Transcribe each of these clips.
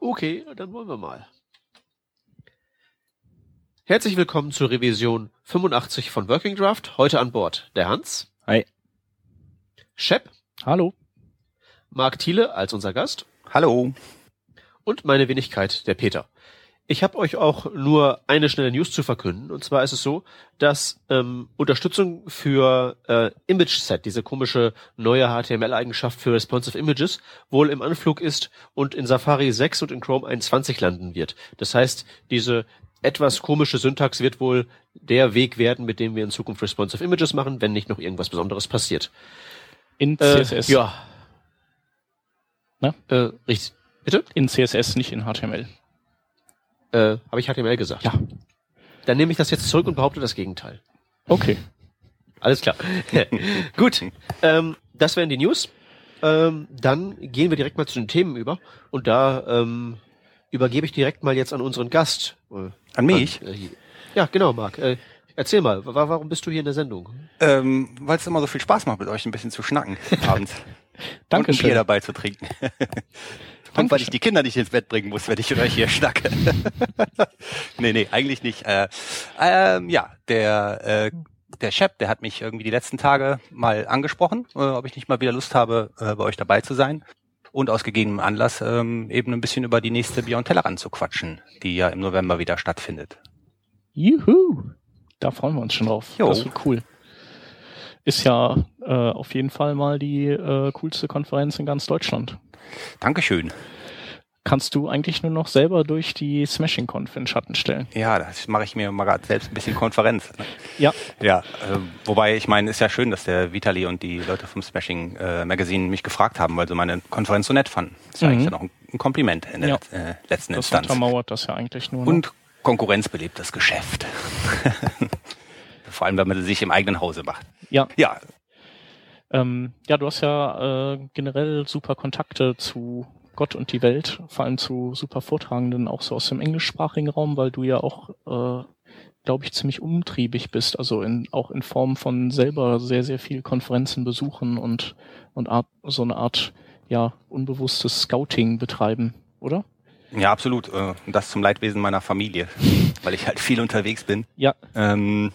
Okay, dann wollen wir mal. Herzlich willkommen zur Revision 85 von Working Draft. Heute an Bord der Hans. Hi. Shep. Hallo. Marc Thiele als unser Gast. Hallo. Und meine Wenigkeit, der Peter. Ich habe euch auch nur eine schnelle News zu verkünden. Und zwar ist es so, dass ähm, Unterstützung für äh, Image Set, diese komische neue HTML-Eigenschaft für Responsive Images, wohl im Anflug ist und in Safari 6 und in Chrome 21 landen wird. Das heißt, diese etwas komische Syntax wird wohl der Weg werden, mit dem wir in Zukunft Responsive Images machen, wenn nicht noch irgendwas Besonderes passiert. In CSS. Äh, ja. Na? Äh, richtig. Bitte? In CSS, nicht in HTML. Äh, Habe ich HTML gesagt? Ja. Dann nehme ich das jetzt zurück und behaupte das Gegenteil. Okay. Alles klar. Gut. Ähm, das wären die News. Ähm, dann gehen wir direkt mal zu den Themen über. Und da ähm, übergebe ich direkt mal jetzt an unseren Gast. Äh, An mich? äh, ja, genau, Marc. Äh, erzähl mal, wa warum bist du hier in der Sendung? Ähm, Weil es immer so viel Spaß macht, mit euch ein bisschen zu schnacken abends. Und ein. Bier dabei zu trinken. Und weil ich die Kinder nicht ins Bett bringen muss, wenn ich mit euch hier schnacke. nee, nee, eigentlich nicht. Äh, ähm, ja, der, äh, der Chef, der hat mich irgendwie die letzten Tage mal angesprochen, äh, ob ich nicht mal wieder Lust habe, äh, bei euch dabei zu sein. Und aus gegebenem Anlass ähm, eben ein bisschen über die nächste Beyond Tellerrand zu quatschen, die ja im November wieder stattfindet. Juhu. Da freuen wir uns schon drauf. Jo. Das wird cool. Ist ja äh, auf jeden Fall mal die äh, coolste Konferenz in ganz Deutschland. Dankeschön. Kannst du eigentlich nur noch selber durch die Smashing Conf in Schatten stellen? Ja, das mache ich mir mal gerade selbst ein bisschen Konferenz. Ne? Ja. Ja, äh, wobei ich meine, ist ja schön, dass der Vitali und die Leute vom Smashing äh, Magazine mich gefragt haben, weil sie meine Konferenz so nett fanden. Ist ja Mhm. eigentlich ja noch ein, ein Kompliment in der Ja. äh, letzten Das Instanz. untermauert das ja eigentlich nur. ne? Und Konkurrenz belebt das Geschäft. Vor allem, wenn man sie sich im eigenen Hause macht. ja. Ja, Ähm, ja, du hast ja äh, generell super Kontakte zu Gott und die Welt, vor allem zu super Vortragenden, auch so aus dem englischsprachigen Raum, weil du ja auch, äh, glaube ich, ziemlich umtriebig bist, also in, auch in Form von selber sehr, sehr viel Konferenzen besuchen und, und Art, so eine Art, ja, unbewusstes Scouting betreiben, oder? ja, absolut. Äh, Und das zum Leidwesen meiner Familie, weil ich halt viel unterwegs bin. Ja, Ähm,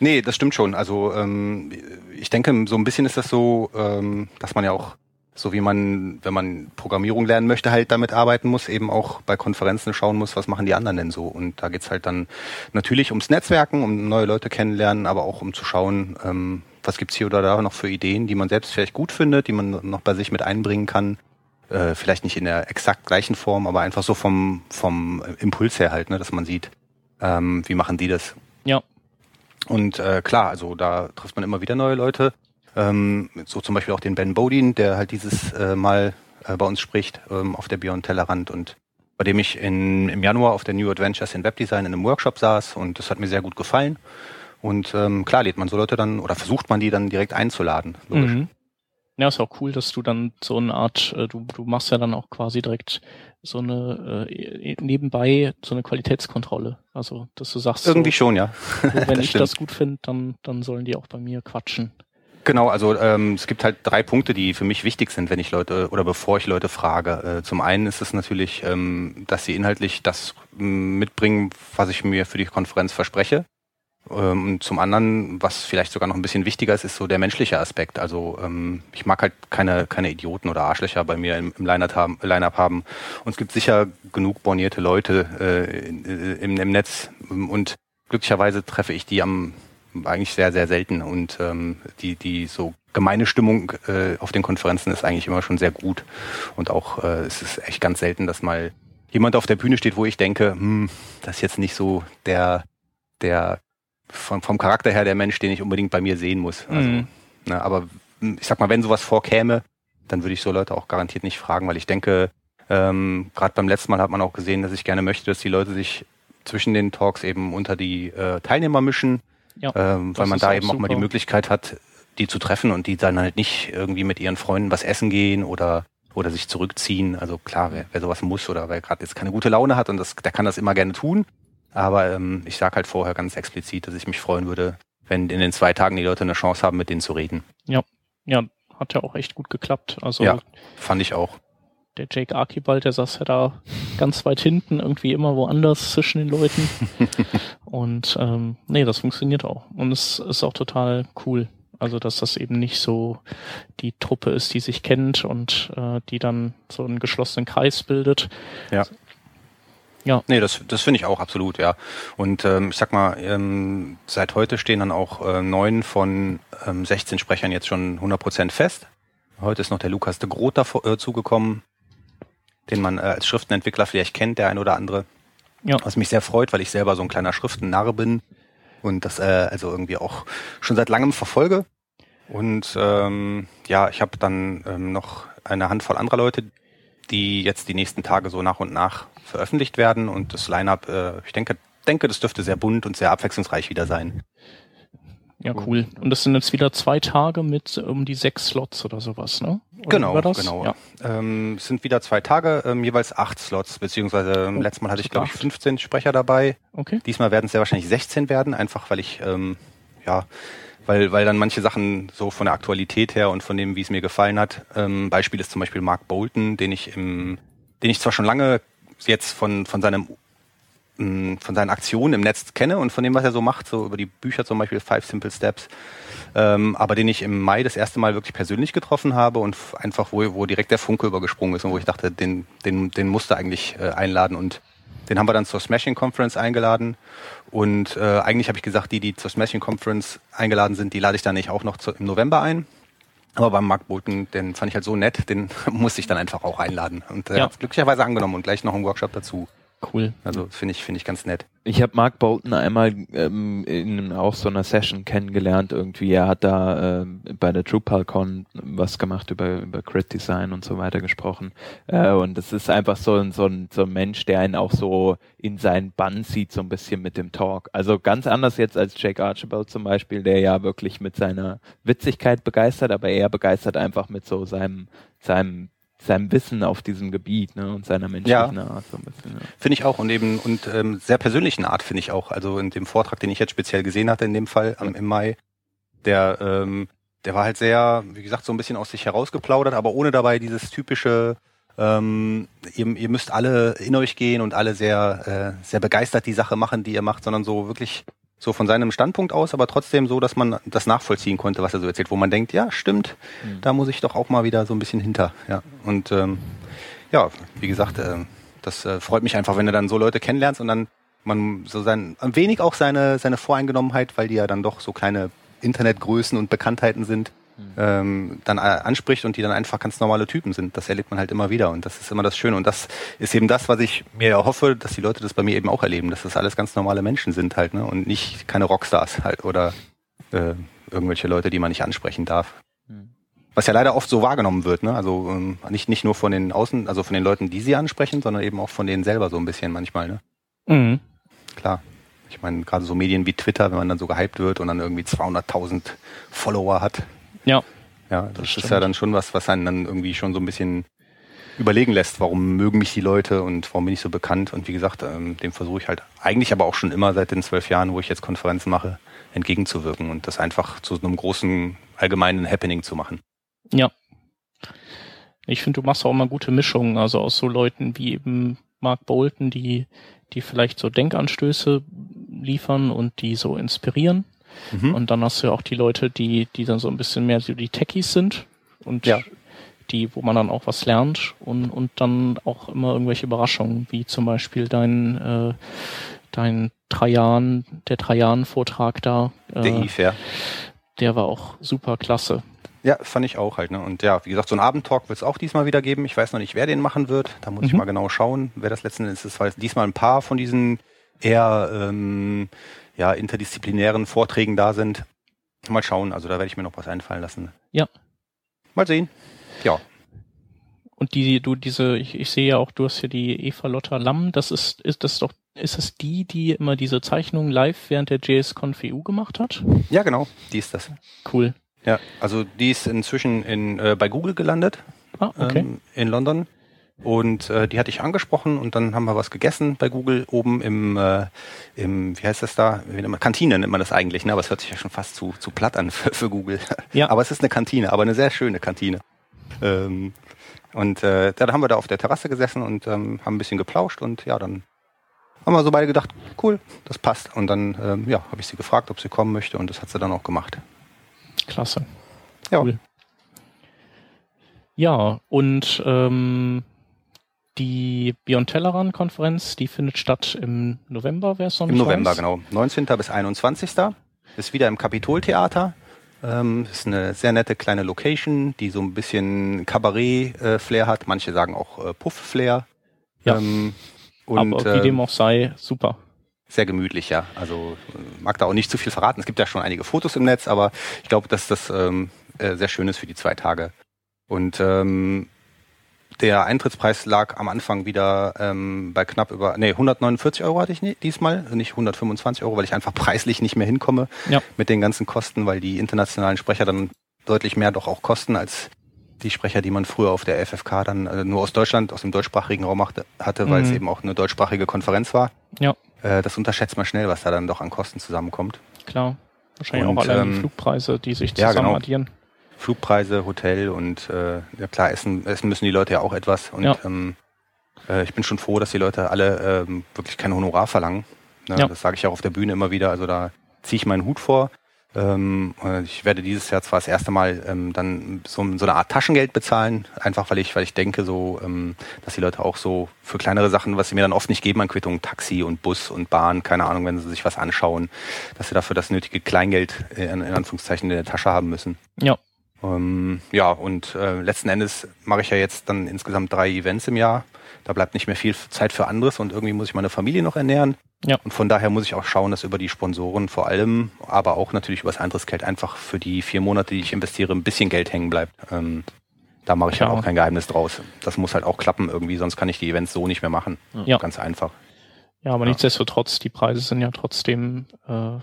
nee, das stimmt schon. Also ähm, ich denke, so ein bisschen ist das so, ähm, dass man ja auch, so wie man, wenn man Programmierung lernen möchte, halt damit arbeiten muss, eben auch bei Konferenzen schauen muss, was machen die anderen denn so. Und da geht's halt dann natürlich ums Netzwerken, um neue Leute kennenlernen, aber auch um zu schauen, ähm, was gibt's hier oder da noch für Ideen, die man selbst vielleicht gut findet, die man noch bei sich mit einbringen kann. Äh, vielleicht nicht in der exakt gleichen Form, aber einfach so vom, vom Impuls her halt, ne, dass man sieht, ähm, wie machen die das. ja, Und äh, klar, also da trifft man immer wieder neue Leute. Ähm, so zum Beispiel auch den Ben Bodin, der halt dieses äh, Mal äh, bei uns spricht ähm, auf der Beyond Tellerrand und bei dem ich in, im Januar auf der New Adventures in Webdesign in einem Workshop saß und das hat mir sehr gut gefallen. Und ähm, klar lädt man so Leute dann oder versucht man die dann direkt einzuladen. Logisch. Mhm. Ja, ist auch cool, dass du dann so eine Art, äh, du, du machst ja dann auch quasi direkt so eine äh, nebenbei so eine Qualitätskontrolle. Also, dass du sagst, Irgendwie so, schon, ja. so, wenn das ich stimmt. das gut finde, dann, dann sollen die auch bei mir quatschen. Genau, also ähm, es gibt halt drei Punkte, die für mich wichtig sind, wenn ich Leute oder bevor ich Leute frage. Äh, zum einen ist es natürlich, ähm, dass sie inhaltlich das mitbringen, was ich mir für die Konferenz verspreche. Ähm, und zum anderen, was vielleicht sogar noch ein bisschen wichtiger ist, ist so der menschliche Aspekt. Also ähm, ich mag halt keine, keine Idioten oder Arschlöcher bei mir im, Line-Up haben. Und es gibt sicher genug bornierte Leute äh, äh, im, Netz. Und glücklicherweise treffe ich die am eigentlich sehr, sehr selten. Und ähm, die, die so gemeine Stimmung äh, auf den Konferenzen ist eigentlich immer schon sehr gut. Und auch es ist echt ganz selten, dass mal jemand auf der Bühne steht, wo ich denke, hm, das ist jetzt nicht so der, der vom, vom Charakter her der Mensch, den ich unbedingt bei mir sehen muss. Also, Mhm. ne, aber hm, ich sag mal, wenn sowas vorkäme, dann würde ich so Leute auch garantiert nicht fragen, weil ich denke, ähm, gerade beim letzten Mal hat man auch gesehen, dass ich gerne möchte, dass die Leute sich zwischen den Talks eben unter die äh, Teilnehmer mischen, Ja, ähm, weil man da auch eben auch mal die super. Möglichkeit hat, die zu treffen und die dann halt nicht irgendwie mit ihren Freunden was essen gehen oder oder sich zurückziehen. Also klar, wer, wer sowas muss oder wer gerade jetzt keine gute Laune hat und das, der kann das immer gerne tun. Aber ähm, ich sage halt vorher ganz explizit, dass ich mich freuen würde, wenn in den zwei Tagen die Leute eine Chance haben, mit denen zu reden. Ja, hat ja auch echt gut geklappt. Also Ja. Fand ich auch. der Jake Archibald, der saß ja da ganz weit hinten, irgendwie immer woanders zwischen den Leuten. und ähm, nee, das funktioniert auch. Und es ist auch total cool. Also, dass das eben nicht so die Truppe ist, die sich kennt und äh, die dann so einen geschlossenen Kreis bildet. Ja. Ja. Nee, das, das finde ich auch absolut, ja. Und ähm, ich sag mal, ähm, seit heute stehen dann auch äh, neun von ähm, 16 Sprechern jetzt schon 100% fest. Heute ist noch der Lukas de Groot dazugekommen, äh, den man äh, als Schriftenentwickler vielleicht kennt, der ein oder andere. Ja. Was mich sehr freut, weil ich selber so ein kleiner Schriftennarr bin und das äh, also irgendwie auch schon seit langem verfolge. Und ähm, ja, ich habe dann ähm, noch eine Handvoll anderer Leute, die jetzt die nächsten Tage so nach und nach veröffentlicht werden. Und das Line-up, äh, ich denke, denke, das dürfte sehr bunt und sehr abwechslungsreich wieder sein. Ja, cool. Und das sind jetzt wieder zwei Tage mit um die sechs Slots oder sowas, ne? Oder genau, genau. Ja. Ähm, es sind wieder zwei Tage, ähm, jeweils acht Slots, beziehungsweise oh, letztes Mal hatte ich, glaube ich, 15 Sprecher dabei. Okay. Diesmal werden es sehr wahrscheinlich 16 werden, einfach weil ich, ähm, ja, weil, weil dann manche Sachen so von der Aktualität her und von dem, wie es mir gefallen hat. Ähm, Beispiel ist zum Beispiel Mark Bolton, den ich im, den ich zwar schon lange jetzt von, von seinem von seinen Aktionen im Netz kenne und von dem, was er so macht, so über die Bücher zum Beispiel Five Simple Steps, ähm, aber den ich im Mai das erste Mal wirklich persönlich getroffen habe und einfach, wo, wo direkt der Funke übergesprungen ist und wo ich dachte, den, den, den musste eigentlich äh, einladen und den haben wir dann zur Smashing Conference eingeladen und äh, eigentlich habe ich gesagt, die, die zur Smashing Conference eingeladen sind, die lade ich dann nicht auch noch zu, im November ein. Aber beim Mark Bolton, den fand ich halt so nett, den musste ich dann einfach auch einladen. Und er äh, ja. hat glücklicherweise angenommen und gleich noch einen Workshop dazu. Cool. Also finde ich, finde ich ganz nett. Ich habe Mark Bolton einmal ähm, in auch so einer Session kennengelernt irgendwie. Er hat da äh, bei der DrupalCon was gemacht über, über Crit Design und so weiter gesprochen. Äh, und es ist einfach so ein, so, ein, so ein Mensch, der einen auch so in seinen Bann sieht, so ein bisschen mit dem Talk. Also ganz anders jetzt als Jake Archibald zum Beispiel, der ja wirklich mit seiner Witzigkeit begeistert, aber er begeistert einfach mit so seinem, seinem seinem Wissen auf diesem Gebiet ne, und seiner menschlichen ja. Art. So ein bisschen, ja. Finde ich auch und eben und ähm, sehr persönlichen Art finde ich auch. Also in dem Vortrag, den ich jetzt speziell gesehen hatte in dem Fall am, im Mai, der ähm, der war halt sehr, wie gesagt, so ein bisschen aus sich herausgeplaudert, aber ohne dabei dieses typische ähm, ihr, ihr müsst alle in euch gehen und alle sehr, äh, sehr begeistert die Sache machen, die ihr macht, sondern so wirklich so von seinem Standpunkt aus, aber trotzdem so, dass man das nachvollziehen konnte, was er so erzählt, wo man denkt, ja, stimmt, mhm. da muss ich doch auch mal wieder so ein bisschen hinter. Ja. Und ähm, ja, wie gesagt, äh, das äh, freut mich einfach, wenn du dann so Leute kennenlernst und dann man so sein, ein wenig auch seine, seine Voreingenommenheit, weil die ja dann doch so kleine Internetgrößen und Bekanntheiten sind, ähm, dann äh, anspricht und die dann einfach ganz normale Typen sind. Das erlebt man halt immer wieder und das ist immer das Schöne. Und das ist eben das, was ich mir hoffe, dass die Leute das bei mir eben auch erleben, dass das alles ganz normale Menschen sind halt, ne? Und nicht keine Rockstars halt oder äh, irgendwelche Leute, die man nicht ansprechen darf. Hm. Was ja leider oft so wahrgenommen wird, ne? Also ähm, nicht, nicht nur von den Außen, also von den Leuten, die sie ansprechen, sondern eben auch von denen selber so ein bisschen manchmal, ne? Mhm. Klar. Ich meine, gerade so Medien wie Twitter, wenn man dann so gehypt wird und dann irgendwie 200.000 Follower hat, ja. Ja, das, das ist ja dann schon was, was einen dann irgendwie schon so ein bisschen überlegen lässt, warum mögen mich die Leute und warum bin ich so bekannt. Und wie gesagt, ähm, dem versuche ich halt eigentlich aber auch schon immer seit den zwölf Jahren, wo ich jetzt Konferenzen mache, entgegenzuwirken und das einfach zu einem großen allgemeinen Happening zu machen. Ja. Ich finde, du machst auch immer gute Mischungen, also aus so Leuten wie eben Mark Bolton, die, die vielleicht so Denkanstöße liefern und die so inspirieren Mhm. Und dann hast du ja auch die Leute, die, die dann so ein bisschen mehr so die Techies sind und ja. die, wo man dann auch was lernt und, und dann auch immer irgendwelche Überraschungen, wie zum Beispiel dein, äh, dein Trajan, der Trajan-Vortrag da. Äh, der IF, ja. Der war auch super klasse. Ja, fand ich auch halt. Ne? Und ja, wie gesagt, so einen Abendtalk wird es auch diesmal wieder geben. Ich weiß noch nicht, wer den machen wird. Da muss mhm. ich mal genau schauen, wer das letzten Endes ist. Weil diesmal ein paar von diesen eher ähm, ja, interdisziplinären Vorträgen da sind. Mal schauen, also da werde ich mir noch was einfallen lassen. Ja. Mal sehen. Ja. Und die, du, diese, ich, ich sehe ja auch, du hast hier die Eva Lotta Lamm, das ist, ist das doch, ist es die, die immer diese Zeichnungen live während der JSConf EU gemacht hat? Ja, genau, die ist das. Cool. Ja, also die ist inzwischen in, äh, bei Google gelandet. Ah, okay. Ähm, in London. Und äh, die hatte ich angesprochen und dann haben wir was gegessen bei Google oben im, äh, im wie heißt das da? Kantine nennt man das eigentlich, ne? Aber es hört sich ja schon fast zu, zu platt an für, für Google. Ja. Aber es ist eine Kantine, aber eine sehr schöne Kantine. Ähm, Und äh, dann haben wir da auf der Terrasse gesessen und ähm, haben ein bisschen geplauscht und ja, dann haben wir so beide gedacht, cool, das passt. Und dann ähm, ja, habe ich sie gefragt, ob sie kommen möchte und das hat sie dann auch gemacht. Klasse. Ja. Cool. Ja, und ähm, die Beyond Tellerrand-Konferenz, die findet statt im November, wer es noch Im November, weiß. genau. 19. bis 21. Ist wieder im Kapitoltheater. Ähm, ist eine sehr nette kleine Location, die so ein bisschen Kabarett-Flair hat. Manche sagen auch äh, Puff-Flair. Ja. Ähm, und Aber wie äh, dem auch sei, super. sehr gemütlich, ja. Also äh, mag da auch nicht zu viel verraten. Es gibt ja schon einige Fotos im Netz, aber ich glaube, dass das ähm, äh, sehr schön ist für die zwei Tage. Und ähm, der Eintrittspreis lag am Anfang wieder ähm, bei knapp über, nee, 149 Euro hatte ich nie, diesmal, nicht 125 Euro, weil ich einfach preislich nicht mehr hinkomme Ja. mit den ganzen Kosten, weil die internationalen Sprecher dann deutlich mehr doch auch kosten als die Sprecher, die man früher auf der FFK dann äh, nur aus Deutschland, aus dem deutschsprachigen Raum machte, hatte, weil es Mhm. eben auch eine deutschsprachige Konferenz war. Ja, Äh, das unterschätzt man schnell, was da dann doch an Kosten zusammenkommt. klar. Wahrscheinlich Und, auch die ähm, Flugpreise, die sich ja, zusammen genau. addieren. Flugpreise, Hotel und äh, ja klar, essen, essen müssen die Leute ja auch etwas. Und Ja. ähm, äh, ich bin schon froh, dass die Leute alle ähm, wirklich kein Honorar verlangen. Ne? Ja. Das sage ich auch auf der Bühne immer wieder. Also da ziehe ich meinen Hut vor. Ähm, äh, ich werde dieses Jahr zwar das erste Mal ähm, dann so, so eine Art Taschengeld bezahlen, einfach weil ich, weil ich denke, so, ähm, dass die Leute auch so für kleinere Sachen, was sie mir dann oft nicht geben an Quittungen, Taxi und Bus und Bahn, keine Ahnung, wenn sie sich was anschauen, dass sie dafür das nötige Kleingeld äh, in, in Anführungszeichen in der Tasche haben müssen. Ja, Ähm, ja, und äh, letzten Endes mache ich ja jetzt dann insgesamt drei Events im Jahr. Da bleibt nicht mehr viel Zeit für anderes und irgendwie muss ich meine Familie noch ernähren. Ja. Und von daher muss ich auch schauen, dass über die Sponsoren vor allem, aber auch natürlich über das Eintrittsgeld einfach für die vier Monate, die ich investiere, ein bisschen Geld hängen bleibt. Ähm, da mache ich Klar. halt auch kein Geheimnis draus. Das muss halt auch klappen irgendwie, sonst kann ich die Events so nicht mehr machen. Ja. Ganz einfach. ja, aber Ja. nichtsdestotrotz, die Preise sind ja trotzdem äh,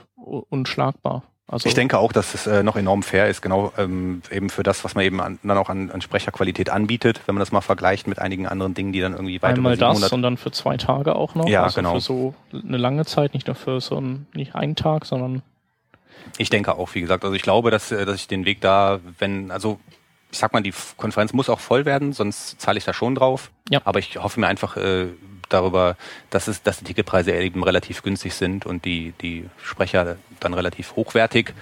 unschlagbar. Also Ich denke auch, dass es äh, noch enorm fair ist, genau ähm, eben für das, was man eben an, dann auch an, an Sprecherqualität anbietet, wenn man das mal vergleicht mit einigen anderen Dingen, die dann irgendwie weit einmal das 700 und dann für zwei Tage auch noch. Ja, also genau. Für so eine lange Zeit, nicht nur für so ein, nicht einen Tag, sondern Ich denke auch, wie gesagt. Also ich glaube, dass, äh, dass ich den Weg da, wenn, also ich sag mal, die Konferenz muss auch voll werden, sonst zahle ich da schon drauf. Ja. Aber ich hoffe mir einfach äh, darüber, dass es, dass die Ticketpreise eben relativ günstig sind und die, die Sprecher dann relativ hochwertig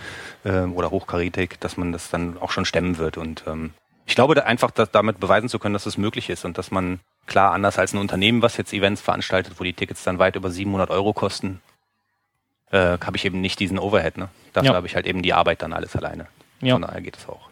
äh, oder hochkarätig, dass man das dann auch schon stemmen wird. Und ähm, ich glaube da einfach, dass damit beweisen zu können, dass es möglich ist und dass man klar anders als ein Unternehmen, was jetzt Events veranstaltet, wo die Tickets dann weit über 700 Euro kosten, äh, habe ich eben nicht diesen Overhead. Ne? Dafür Ja. habe ich halt eben die Arbeit dann alles alleine. ja. Von daher geht es auch.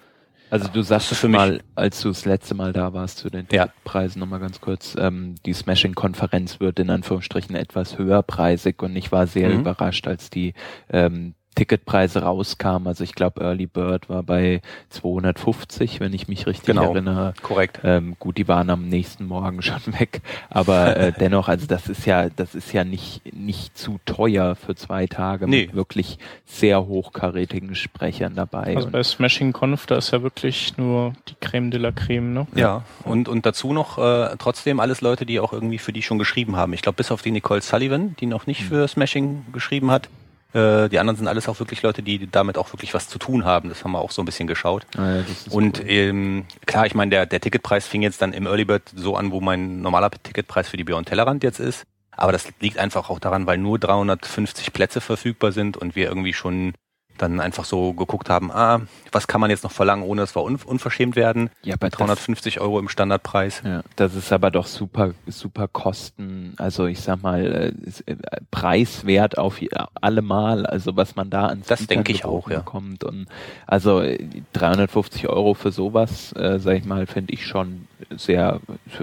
Also du sagst mich- mal, als du das letzte Mal da warst zu den Ja. Ticketpreisen nochmal ganz kurz, ähm, die Smashing-Konferenz wird in Anführungsstrichen etwas höherpreisig und ich war sehr Mhm. überrascht, als die ähm, Ticketpreise rauskamen. Also ich glaube, Early Bird war bei 250, wenn ich mich richtig Genau. erinnere. Korrekt. Ähm, gut, die waren am nächsten Morgen schon weg, aber äh, dennoch, also das ist ja, das ist ja nicht nicht zu teuer für zwei Tage Nee. mit wirklich sehr hochkarätigen Sprechern dabei. Also bei Smashing Conf, da ist ja wirklich nur die Creme de la Creme, ne? Ja, und, und dazu noch äh, trotzdem alles Leute, die auch irgendwie für die schon geschrieben haben. Ich glaube, bis auf die Nicole Sullivan, die noch nicht für Smashing geschrieben hat. Äh, die anderen sind alles auch wirklich Leute, die damit auch wirklich was zu tun haben. Das haben wir auch so ein bisschen geschaut. Ah ja, Und cool. ähm, klar, ich meine, der, der Ticketpreis fing jetzt dann im Early Bird so an, wo mein normaler Ticketpreis für die Beyond Tellerrand jetzt ist. Aber das liegt einfach auch daran, weil nur 350 Plätze verfügbar sind und wir irgendwie schon dann einfach so geguckt haben, ah, was kann man jetzt noch verlangen, ohne dass wir un unverschämt werden? ja, Bei 350 Euro im Standardpreis. Ja, das ist aber doch super, super Kosten, also ich sag mal, äh, äh, preiswert auf allemal, also was man da an Das denke ich auch, ja. bekommt und also äh, 350 Euro für sowas, äh, sag ich mal, finde ich schon sehr,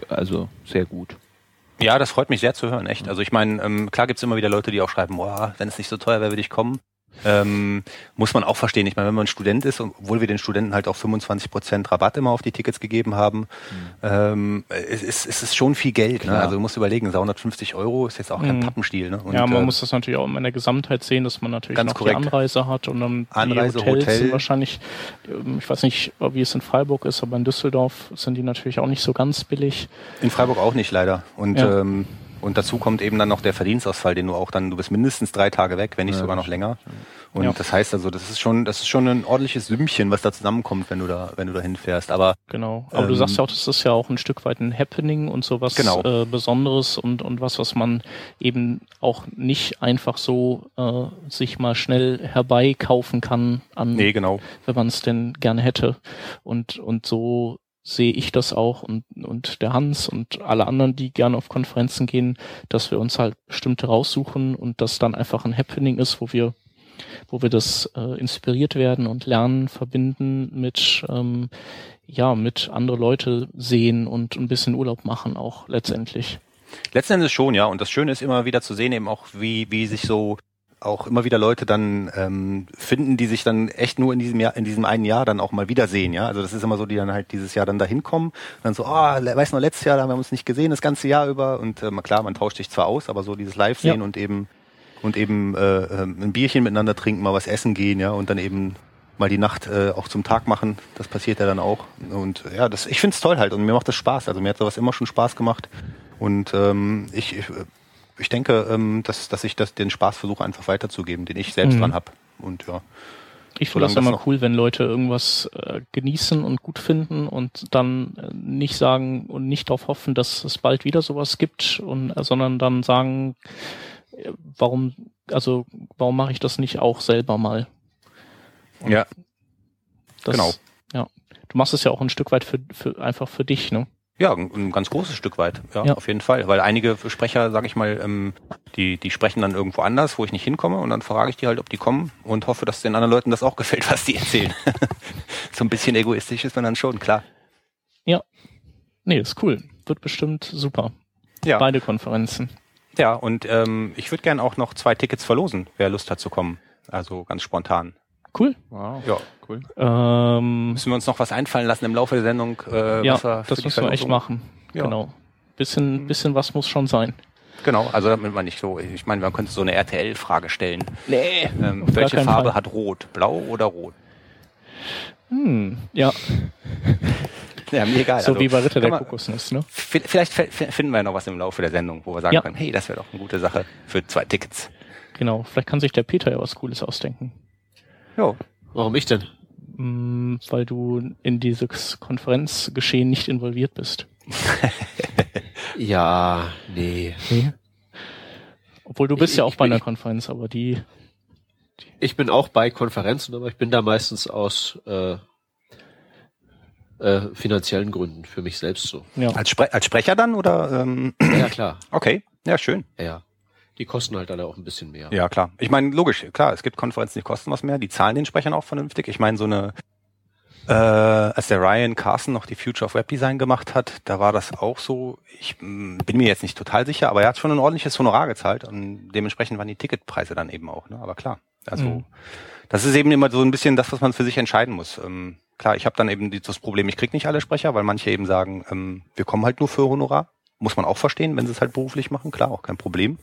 also sehr gut. Ja, das freut mich sehr zu hören, echt. Also ich meine, ähm, klar gibt's immer wieder Leute, die auch schreiben, boah, wenn es nicht so teuer wäre, würde ich kommen. Ähm, muss man auch verstehen. Ich meine, wenn man Student ist, obwohl wir den Studenten halt auch 25% Rabatt immer auf die Tickets gegeben haben, ähm, es, ist, es ist schon viel Geld. Ne? Also du musst überlegen, 250 Euro ist jetzt auch kein Mhm. Pappenstiel. Ne? Und, ja, man äh, muss das natürlich auch in der Gesamtheit sehen, dass man natürlich noch korrekt. die Anreise hat und dann Anreise, die Hotels Hotel. sind wahrscheinlich, ähm, ich weiß nicht, wie es in Freiburg ist, aber in Düsseldorf sind die natürlich auch nicht so ganz billig. In Freiburg auch nicht leider. Und Ja. ähm, Und dazu kommt eben dann noch der Verdienstausfall, den du auch dann, du bist mindestens drei Tage weg, wenn nicht Ja, sogar noch länger. Und Ja. das heißt also, das ist schon, das ist schon ein ordentliches Sümmchen, was da zusammenkommt, wenn du da, wenn du da hinfährst. Aber Genau. Aber du Ähm, sagst ja auch, das ist ja auch ein Stück weit ein Happening und sowas Genau. äh, Besonderes und, und was, was man eben auch nicht einfach so äh, sich mal schnell herbeikaufen kann an nee, genau. wenn man es denn gerne hätte. Und, und so sehe ich das auch und, und der Hans und alle anderen, die gerne auf Konferenzen gehen, dass wir uns halt bestimmte raussuchen und das dann einfach ein Happening ist, wo wir wo wir das äh, inspiriert werden und lernen, verbinden mit ähm, ja mit andere Leute sehen und ein bisschen Urlaub machen auch letztendlich. Letzten Endes schon, ja. Und das Schöne ist immer wieder zu sehen, eben auch, wie, wie sich so auch immer wieder Leute dann ähm, finden, die sich dann echt nur in diesem Jahr, in diesem einen Jahr dann auch mal wiedersehen, ja. Also das ist immer so, die dann halt dieses Jahr dann da hinkommen und dann so, ah, le- weißt du noch, letztes Jahr da haben wir uns nicht gesehen, das ganze Jahr über. Und äh, klar, man tauscht sich zwar aus, aber so dieses Live-Sehen Ja. und eben und eben äh, äh, ein Bierchen miteinander trinken, mal was essen gehen, ja, und dann eben mal die Nacht äh, auch zum Tag machen. Das passiert ja dann auch. Und ja, das, ich find's toll halt und mir macht das Spaß. Also mir hat sowas immer schon Spaß gemacht. Und ähm, ich, ich, ich denke, ähm, dass, dass ich das, den Spaß versuche einfach weiterzugeben, den ich selbst Mhm. dran hab. Und ja. Ich finde das immer cool, wenn Leute irgendwas äh, genießen und gut finden und dann äh, nicht sagen und nicht darauf hoffen, dass es bald wieder sowas gibt, und, äh, sondern dann sagen, äh, warum, also warum mache ich das nicht auch selber mal? Und Ja, Das, genau. Ja. Du machst es ja auch ein Stück weit für, für einfach für dich, ne? Ja, ein, ganz großes Stück weit, ja, Ja. auf jeden Fall. Weil einige Sprecher, sage ich mal, ähm, die, die sprechen dann irgendwo anders, wo ich nicht hinkomme und dann frage ich die halt, ob die kommen und hoffe, dass den anderen Leuten das auch gefällt, was die erzählen. so ein bisschen egoistisch ist man dann schon, klar. Nee, ist cool. Wird bestimmt super. Ja, Beide Konferenzen. ja und ähm, ich würde gern auch noch zwei Tickets verlosen, wer Lust hat zu kommen. Also ganz spontan. Cool. Wow, Ja. cool. Ähm, Müssen wir uns noch was einfallen lassen im Laufe der Sendung? Äh, ja, das müssen wir echt machen. Ja. Genau. Bisschen, bisschen was muss schon sein. Genau, also damit man nicht so, ich meine, man könnte so eine RTL-Frage stellen. Nee. Ähm, welche Farbe Fall. hat Rot? Blau oder Rot? Hm, ja, Ja, mir egal. so also, wie bei Ritter der man- Kokosnuss, ne? Vielleicht finden wir ja noch was im Laufe der Sendung, wo wir sagen Ja. können, hey, das wäre doch eine gute Sache für zwei Tickets. Genau. Vielleicht kann sich der Peter ja was Cooles ausdenken. Jo. Warum ich denn? Hm, weil du in dieses Konferenzgeschehen nicht involviert bist. Ja, nee. Obwohl du bist Ich- ja auch bei bin- einer Konferenz, aber die, Ich bin auch bei Konferenzen, aber ich bin da meistens aus äh, äh, finanziellen Gründen für mich selbst so. ja. Als, Spre als Sprecher dann oder? Ähm, Ja, ja, klar. okay, ja schön. Ja, ja. Die kosten halt alle auch ein bisschen mehr. Ja klar. Ich meine logisch, klar. Es gibt Konferenzen, die kosten was mehr. Die zahlen den Sprechern auch vernünftig. Ich meine so eine, äh, als der Ryan Carson noch die Future of Web Design gemacht hat, da war das auch so. Ich mm, bin mir jetzt nicht total sicher, aber er hat schon ein ordentliches Honorar gezahlt und dementsprechend waren die Ticketpreise dann eben auch. Ne? Aber klar, also Mhm. das ist eben immer so ein bisschen das, was man für sich entscheiden muss. Ähm, klar, ich habe dann eben das Problem, ich krieg nicht alle Sprecher, weil manche eben sagen, ähm, wir kommen halt nur für Honorar. Muss man auch verstehen, wenn sie es halt beruflich machen, klar, auch kein Problem.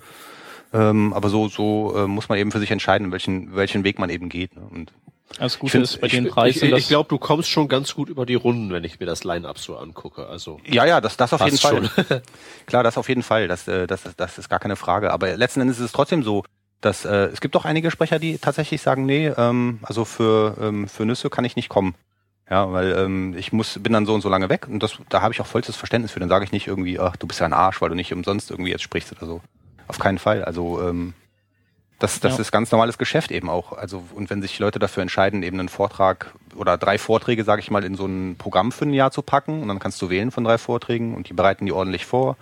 Ähm, aber so, so äh, muss man eben für sich entscheiden, welchen, welchen Weg man eben geht. Ne? Und Das Gute ist bei Ich, den ich, Preisen, ich, ich glaube, du kommst schon ganz gut über die Runden, wenn ich mir das Line-Up so angucke. Also ja, ja, das, das auf jeden Fall. Klar, das auf jeden Fall. Das, äh, das, ist- das ist gar keine Frage. Aber letzten Endes ist es trotzdem so, dass äh, es gibt doch einige Sprecher, die tatsächlich sagen, nee, ähm, also für, ähm, für Nüsse kann ich nicht kommen. Ja, weil ähm, ich muss, bin dann so und so lange weg und das, da habe ich auch vollstes Verständnis für. Dann sage ich nicht irgendwie, ach, du bist ja ein Arsch, weil du nicht umsonst irgendwie jetzt sprichst oder so. Auf keinen Fall. Also ähm, das, das Ja. ist ganz normales Geschäft eben auch. Also und wenn sich Leute dafür entscheiden, eben einen Vortrag oder drei Vorträge, sage ich mal, in so ein Programm für ein Jahr zu packen und dann kannst du wählen von drei Vorträgen und die bereiten die ordentlich vor,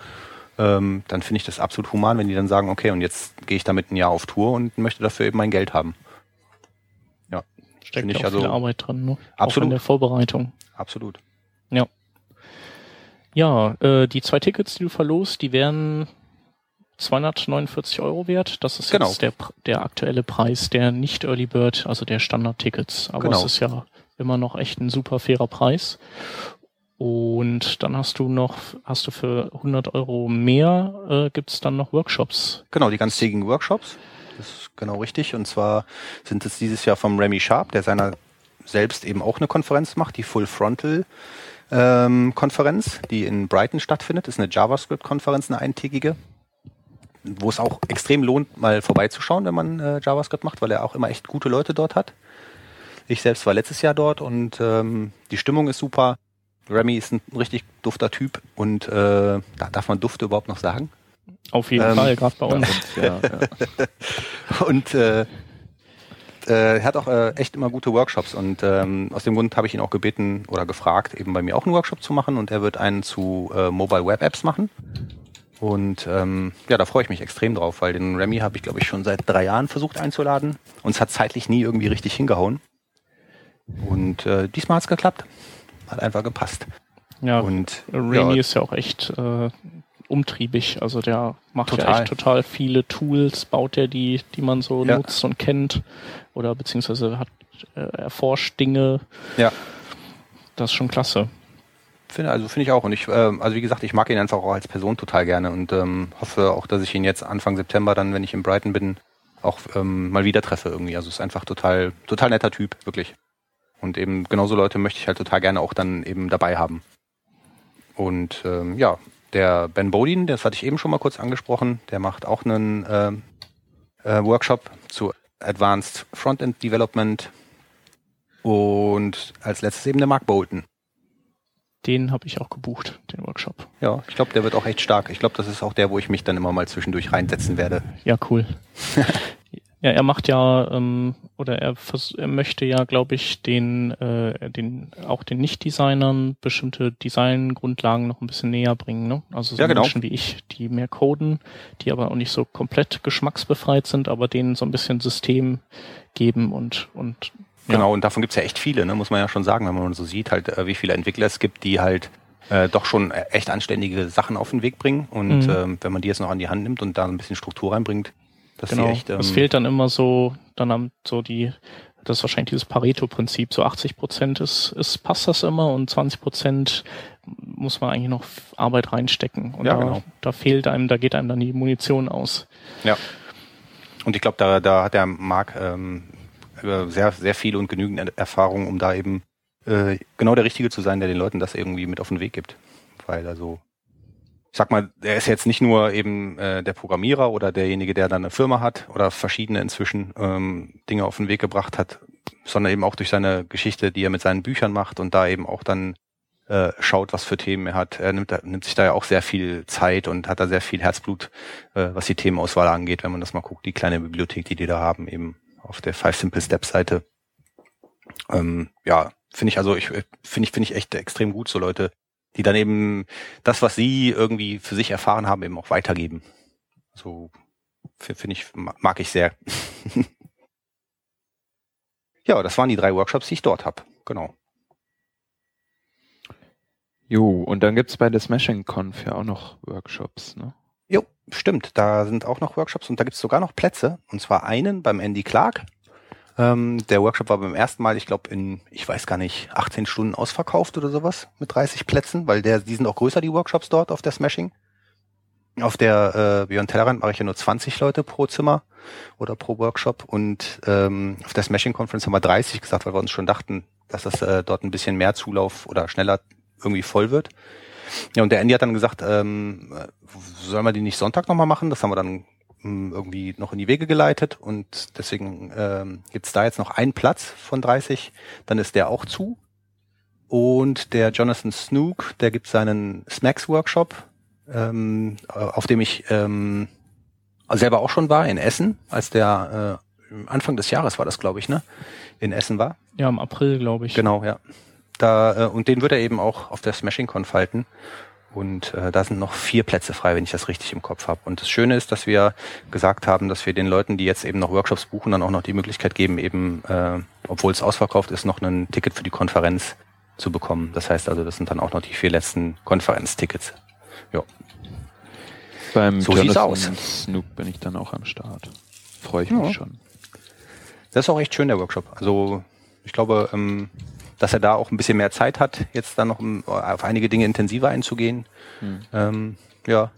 ähm, dann finde ich das absolut human, wenn die dann sagen, okay, und jetzt gehe ich damit ein Jahr auf Tour und möchte dafür eben mein Geld haben. Ja, steckt ja auch also viel Arbeit dran, ne? Auch Absolut. in der Vorbereitung. absolut. Ja, äh, die zwei Tickets, die du verlost, die wären 249 Euro wert. Das ist Genau. jetzt der, der aktuelle Preis der nicht Early Bird, also der Standard-Tickets. Aber Genau. es ist ja immer noch echt ein super fairer Preis. Und dann hast du noch, hast du für 100 Euro mehr, äh, gibt's dann noch Workshops. Genau, die ganztägigen Workshops. Das ist genau richtig. Und zwar sind es dieses Jahr vom Remy Sharp, der seiner selbst eben auch eine Konferenz macht, die Full Frontal ähm, Konferenz, die in Brighton stattfindet. Das ist eine JavaScript-Konferenz, eine eintägige. Wo es auch extrem lohnt, mal vorbeizuschauen, wenn man äh, JavaScript macht, weil er auch immer echt gute Leute dort hat. Ich selbst war letztes Jahr dort und ähm, die Stimmung ist super. Remy ist ein richtig dufter Typ und äh, da darf man Dufte überhaupt noch sagen. Auf jeden ähm, Fall, gerade bei uns. ja, ja. und äh, äh, er hat auch äh, echt immer gute Workshops und ähm, aus dem Grund habe ich ihn auch gebeten oder gefragt, eben bei mir auch einen Workshop zu machen und er wird einen zu äh, Mobile Web Apps machen. Und ähm, ja, da freue ich mich extrem drauf, weil den Remy habe ich, glaube ich, schon seit drei Jahren versucht einzuladen und es hat zeitlich nie irgendwie richtig hingehauen. Und äh, diesmal hat es geklappt. Hat einfach gepasst. Ja, und Remy ja, ist ja auch echt äh, umtriebig. Also der macht total. ja echt total viele Tools, baut er die, die man so ja. nutzt und kennt. Oder beziehungsweise hat äh, erforscht Dinge. Ja. Das ist schon klasse. Finde, also finde ich auch. Und ich, äh, also wie gesagt, ich mag ihn einfach auch als Person total gerne und ähm, hoffe auch, dass ich ihn jetzt Anfang September dann, wenn ich in Brighton bin, auch ähm, mal wieder treffe irgendwie. Also ist einfach total, total netter Typ, wirklich. Und eben genauso Leute möchte ich halt total gerne auch dann eben dabei haben. Und ähm, ja, der Ben Bodin, das hatte ich eben schon mal kurz angesprochen, der macht auch einen äh, äh, Workshop zu Advanced Frontend Development. Und als letztes eben der Mark Bolton. Den habe ich auch gebucht, den Workshop. Ja, ich glaube, der wird auch echt stark. Ich glaube, das ist auch der, wo ich mich dann immer mal zwischendurch reinsetzen werde. Ja, cool. Ja, er macht ja ähm, oder er, er möchte ja, glaube ich, den, äh, den auch den Nicht-Designern bestimmte Designgrundlagen noch ein bisschen näher bringen. Ne? Also so ja, genau. Menschen wie ich, die mehr coden, die aber auch nicht so komplett geschmacksbefreit sind, aber denen so ein bisschen System geben und und ja. Genau, und davon gibt's ja echt viele, ne, muss man ja schon sagen, wenn man so sieht, halt, äh, wie viele Entwickler es gibt, die halt äh, doch schon echt anständige Sachen auf den Weg bringen. Und mhm. ähm, wenn man die jetzt noch an die Hand nimmt und da ein bisschen Struktur reinbringt, dass genau. Echt, ähm, es fehlt dann immer so, dann haben so die, das ist wahrscheinlich dieses Pareto-Prinzip, so 80 Prozent ist, ist, passt das immer und 20 Prozent muss man eigentlich noch Arbeit reinstecken. Und ja, da, genau. da fehlt einem, da geht einem dann die Munition aus. Ja. Und ich glaube, da, da hat der Marc ähm, sehr, sehr viel und genügend Erfahrung, um da eben äh, genau der Richtige zu sein, der den Leuten das irgendwie mit auf den Weg gibt. Weil also ich sag mal, er ist jetzt nicht nur eben äh, der Programmierer oder derjenige, der dann eine Firma hat oder verschiedene inzwischen ähm, Dinge auf den Weg gebracht hat, sondern eben auch durch seine Geschichte, die er mit seinen Büchern macht und da eben auch dann äh, schaut, was für Themen er hat. Er nimmt, nimmt sich da ja auch sehr viel Zeit und hat da sehr viel Herzblut, äh, was die Themenauswahl angeht, wenn man das mal guckt, die kleine Bibliothek, die die da haben, eben auf der Five Simple Steps Seite. Ähm, ja, finde ich also, ich finde ich finde ich echt extrem gut, so Leute die dann eben das, was sie irgendwie für sich erfahren haben, eben auch weitergeben. So finde ich, mag ich sehr. ja, das waren die drei Workshops, die ich dort habe. Genau. Jo, und dann gibt's bei der Smashing Conf ja auch noch Workshops, ne? Jo, stimmt. Da sind auch noch Workshops und da gibt's sogar noch Plätze. Und zwar einen beim Andy Clark. Ähm, der Workshop war beim ersten Mal, ich glaube, in, ich weiß gar nicht, 18 Stunden ausverkauft oder sowas mit 30 Plätzen, weil der, die sind auch größer, die Workshops dort auf der Smashing. Auf der äh, Beyond Tellerrand mache ich ja nur 20 Leute pro Zimmer oder pro Workshop und ähm, auf der Smashing Conference haben wir 30 gesagt, weil wir uns schon dachten, dass das äh, dort ein bisschen mehr Zulauf oder schneller irgendwie voll wird. Ja, und der Andy hat dann gesagt, ähm, sollen wir die nicht Sonntag nochmal machen? Das haben wir dann irgendwie noch in die Wege geleitet und deswegen ähm, gibt es da jetzt noch einen Platz von 30, dann ist der auch zu. Und der Jonathan Snook, der gibt seinen Smacks-Workshop, ähm, auf dem ich ähm, selber auch schon war, in Essen, als der äh, Anfang des Jahres war das, glaube ich, ne? In Essen war. Ja, im April, glaube ich. Genau, ja. Da, äh, und den wird er eben auch auf der Smashing Conf halten. Und äh, da sind noch vier Plätze frei, wenn ich das richtig im Kopf habe. Und das Schöne ist, dass wir gesagt haben, dass wir den Leuten, die jetzt eben noch Workshops buchen, dann auch noch die Möglichkeit geben, eben, äh, obwohl es ausverkauft ist, noch ein Ticket für die Konferenz zu bekommen. Das heißt also, das sind dann auch noch die vier letzten Konferenztickets. Ja. Beim so sieht's aus. Snoop bin ich dann auch am Start. Freue ich ja. mich schon. Das ist auch echt schön, der Workshop. Also ich glaube, ähm, dass er da auch ein bisschen mehr Zeit hat, jetzt dann noch um, auf einige Dinge intensiver einzugehen. Hm. Ähm, ja.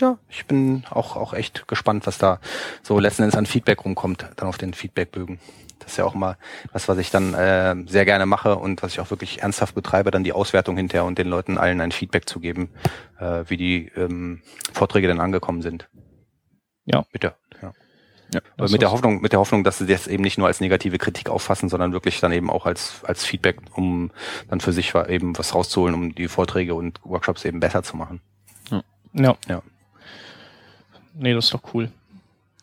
Ja, ich bin auch, auch echt gespannt, was da so letzten Endes an Feedback rumkommt, dann auf den Feedbackbögen. Das ist ja auch immer was, was ich dann äh, sehr gerne mache und was ich auch wirklich ernsthaft betreibe, dann die Auswertung hinterher und den Leuten allen ein Feedback zu geben, äh, wie die ähm, Vorträge dann angekommen sind. Ja. Bitte. Ja. Ja, Das mit der Hoffnung, mit der Hoffnung, dass sie das eben nicht nur als negative Kritik auffassen, sondern wirklich dann eben auch als, als Feedback, um dann für sich eben was rauszuholen, um die Vorträge und Workshops eben besser zu machen. Ja. Ja. Nee, das ist doch cool.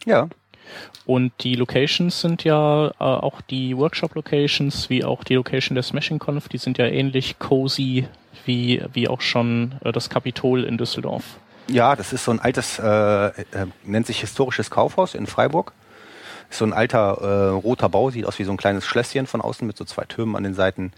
Ja. Und die Locations sind ja äh, auch die Workshop-Locations, wie auch die Location der Smashing Conf, die sind ja ähnlich cozy wie, wie auch schon äh, das Kapitol in Düsseldorf. Ja, das ist so ein altes, äh, äh, nennt sich historisches Kaufhaus in Freiburg. Ist so ein alter äh, roter Bau, sieht aus wie so ein kleines Schlösschen von außen mit so zwei Türmen an den Seiten.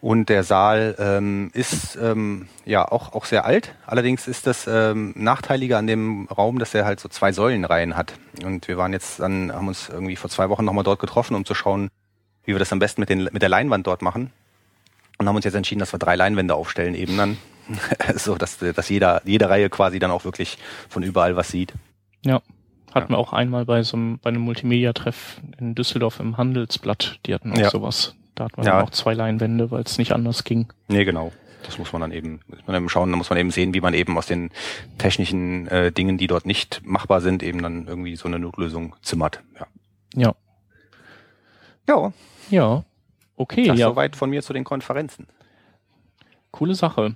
Und der Saal ähm, ist ähm, ja auch, auch sehr alt. Allerdings ist das ähm, Nachteilige an dem Raum, dass er halt so zwei Säulenreihen hat. Und wir waren jetzt dann, haben uns irgendwie vor zwei Wochen nochmal dort getroffen, um zu schauen, wie wir das am besten mit, den, mit der Leinwand dort machen. Und haben uns jetzt entschieden, dass wir drei Leinwände aufstellen eben dann. so, dass, dass jeder, jede Reihe quasi dann auch wirklich von überall was sieht. Ja. Hatten wir auch einmal bei so einem, bei einem Multimedia-Treff in Düsseldorf im Handelsblatt. Die hatten auch Ja. sowas. Da hatten wir Ja. dann auch zwei Leinwände, weil es nicht anders ging. Nee, genau. Das muss man dann eben, muss man eben schauen, da muss man eben sehen, wie man eben aus den technischen äh, Dingen, die dort nicht machbar sind, eben dann irgendwie so eine Notlösung zimmert. Ja. Ja. Ja, Ja. Okay, das ja. soweit von mir zu den Konferenzen. Coole Sache.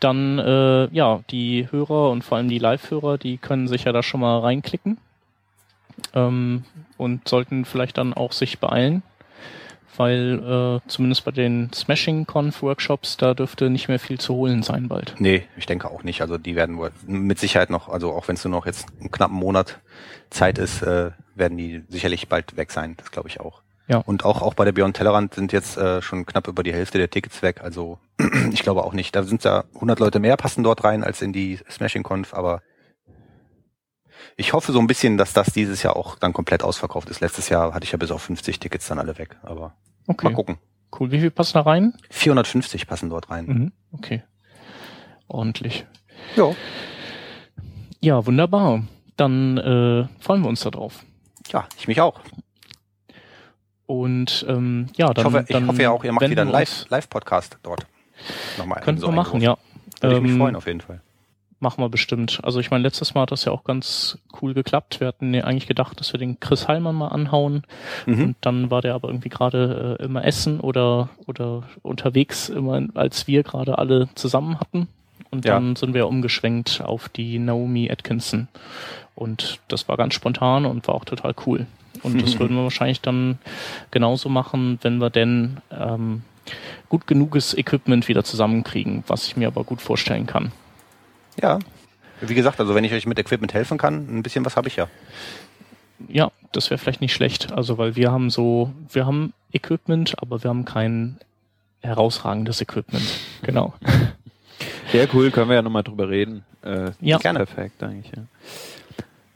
Dann, äh, ja, die Hörer und vor allem die Live-Hörer, die können sich ja da schon mal reinklicken. Ähm, und sollten vielleicht dann auch sich beeilen, weil äh, zumindest bei den Smashing Conf Workshops, da dürfte nicht mehr viel zu holen sein bald. Nee, ich denke auch nicht. Also die werden wohl mit Sicherheit noch, also auch wenn es nur noch jetzt einen knappen Monat Zeit ist, äh, werden die sicherlich bald weg sein. Das glaube ich auch. Ja. Und auch, auch bei der Beyond Tellerrand sind jetzt äh, schon knapp über die Hälfte der Tickets weg. Also ich glaube auch nicht. Da sind ja 100 Leute mehr passen dort rein als in die Smashing Conf, aber ich hoffe so ein bisschen, dass das dieses Jahr auch dann komplett ausverkauft ist. Letztes Jahr hatte ich ja bis auf 50 Tickets dann alle weg. Aber Okay, mal gucken. cool. Wie viel passen da rein? 450 passen dort rein. Mhm. Okay. Ordentlich. Ja. Ja, wunderbar. Dann äh, freuen wir uns darauf. Ja, ich mich auch. Und ähm, ja, dann, ich hoffe, ich dann hoffe ja auch, ihr macht wieder einen wir Live- Live-Podcast dort. Nochmal Könnten so wir machen, eingeworfen. ja. Würde ich mich Ähm, freuen, auf jeden Fall. Machen wir bestimmt. Also ich meine, letztes Mal hat das ja auch ganz cool geklappt. Wir hatten ja eigentlich gedacht, dass wir den Chris Heilmann mal anhauen. Mhm. Und dann war der aber irgendwie gerade äh, immer essen oder, oder unterwegs, immer als wir gerade alle zusammen hatten. Und Ja. dann sind wir umgeschwenkt auf die Naomi Atkinson. Und das war ganz spontan und war auch total cool. Und das würden wir wahrscheinlich dann genauso machen, wenn wir denn ähm, gut genuges Equipment wieder zusammenkriegen, was ich mir aber gut vorstellen kann. Ja. Wie gesagt, also wenn ich euch mit Equipment helfen kann, ein bisschen was habe ich ja. Ja, das wäre vielleicht nicht schlecht. Also, weil wir haben so, wir haben Equipment, aber wir haben kein herausragendes Equipment. Genau. Sehr cool, können wir ja nochmal drüber reden. Äh, Ja. ist Perfekt eigentlich, ja.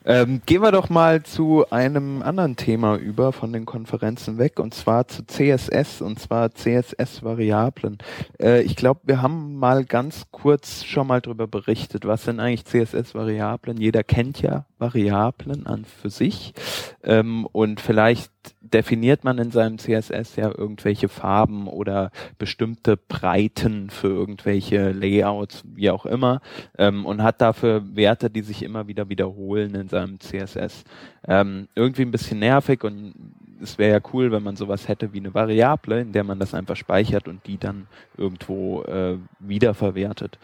Ähm, gehen wir doch mal zu einem anderen Thema über von den Konferenzen weg und zwar zu CSS und zwar CSS-Variablen. Äh, ich glaube, wir haben mal ganz kurz schon mal drüber berichtet. Was sind eigentlich CSS-Variablen? Jeder kennt ja Variablen an für sich ähm, und vielleicht definiert man in seinem CSS ja irgendwelche Farben oder bestimmte Breiten für irgendwelche Layouts, wie auch immer, ähm, und hat dafür Werte, die sich immer wieder wiederholen in seinem CSS. Ähm, irgendwie ein bisschen nervig und es wäre ja cool, wenn man sowas hätte wie eine Variable, in der man das einfach speichert und die dann irgendwo äh, wiederverwertet.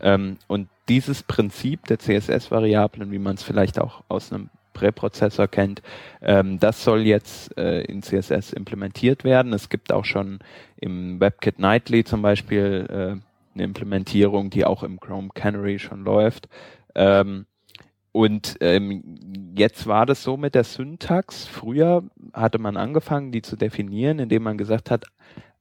Ähm, und dieses Prinzip der CSS-Variablen, wie man es vielleicht auch aus einem Präprozessor kennt, ähm, das soll jetzt äh, in CSS implementiert werden. Es gibt auch schon im WebKit Nightly zum Beispiel äh, eine Implementierung, die auch im Chrome Canary schon läuft. Ähm, und ähm, jetzt war das so mit der Syntax. Früher hatte man angefangen, die zu definieren, indem man gesagt hat,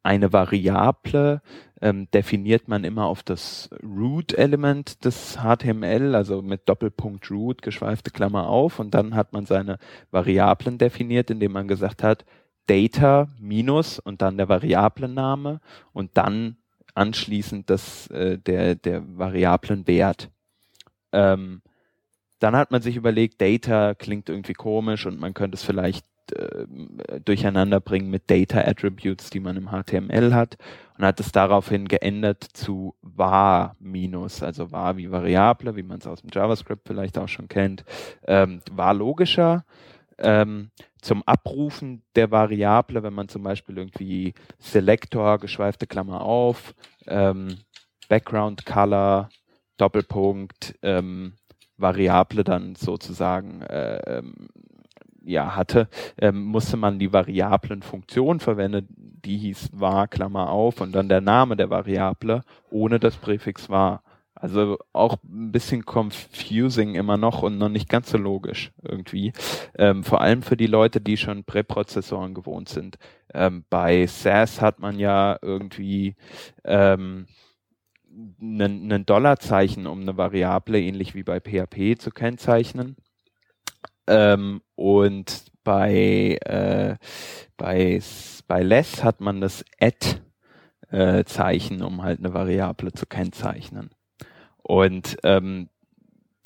eine Variable ähm, definiert man immer auf das Root-Element des HTML, also mit Doppelpunkt Root, geschweifte Klammer auf, und dann hat man seine Variablen definiert, indem man gesagt hat, Data minus und dann der Variablenname und dann anschließend das, äh, der, der Variablenwert. Ähm, dann hat man sich überlegt, Data klingt irgendwie komisch und man könnte es vielleicht äh, durcheinander bringen mit Data Attributes, die man im HTML hat und hat es daraufhin geändert zu var minus, also var wie Variable, wie man es aus dem JavaScript vielleicht auch schon kennt, ähm, war logischer. Ähm, zum Abrufen der Variable, wenn man zum Beispiel irgendwie Selector, geschweifte Klammer auf, ähm, Background Color, Doppelpunkt, ähm, Variable dann sozusagen äh, ähm, ja hatte, ähm, musste man die Variablenfunktion verwenden, die hieß var, Klammer auf und dann der Name der Variable ohne das Präfix var. Also auch ein bisschen confusing immer noch und noch nicht ganz so logisch irgendwie. Ähm, vor allem für die Leute, die schon Präprozessoren gewohnt sind. Ähm, bei SAS hat man ja irgendwie ähm, ein Dollarzeichen, um eine Variable ähnlich wie bei PHP zu kennzeichnen. Ähm, und bei, äh, bei, bei less hat man das add äh, Zeichen, um halt eine Variable zu kennzeichnen. Und ähm,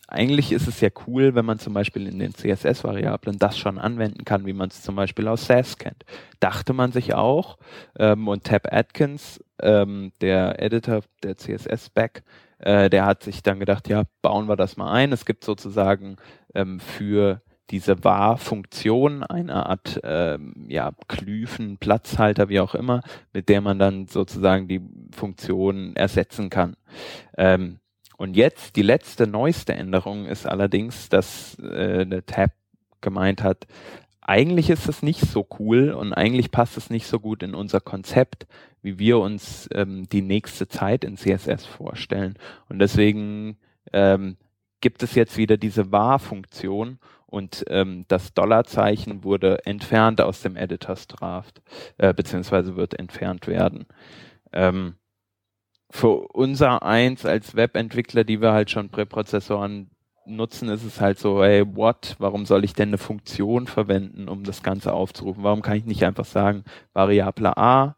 eigentlich ist es ja cool, wenn man zum Beispiel in den CSS-Variablen das schon anwenden kann, wie man es zum Beispiel aus SAS kennt. Dachte man sich auch. Ähm, und Tab Atkins, ähm, der Editor der CSS-Spec, äh, der hat sich dann gedacht, ja, bauen wir das mal ein. Es gibt sozusagen ähm, für diese War-Funktion, eine Art ähm, ja, Klüfen, Platzhalter, wie auch immer, mit der man dann sozusagen die Funktion ersetzen kann. Ähm, und jetzt die letzte, neueste Änderung ist allerdings, dass äh, der Tab gemeint hat, eigentlich ist es nicht so cool und eigentlich passt es nicht so gut in unser Konzept, wie wir uns ähm, die nächste Zeit in CSS vorstellen. Und deswegen ähm, gibt es jetzt wieder diese War-Funktion und ähm, das Dollarzeichen wurde entfernt aus dem Editors Draft, äh, beziehungsweise wird entfernt werden. Ähm, für unser eins als Webentwickler, die wir halt schon Präprozessoren nutzen, ist es halt so, ey, what? Warum soll ich denn eine Funktion verwenden, um das Ganze aufzurufen? Warum kann ich nicht einfach sagen, Variable A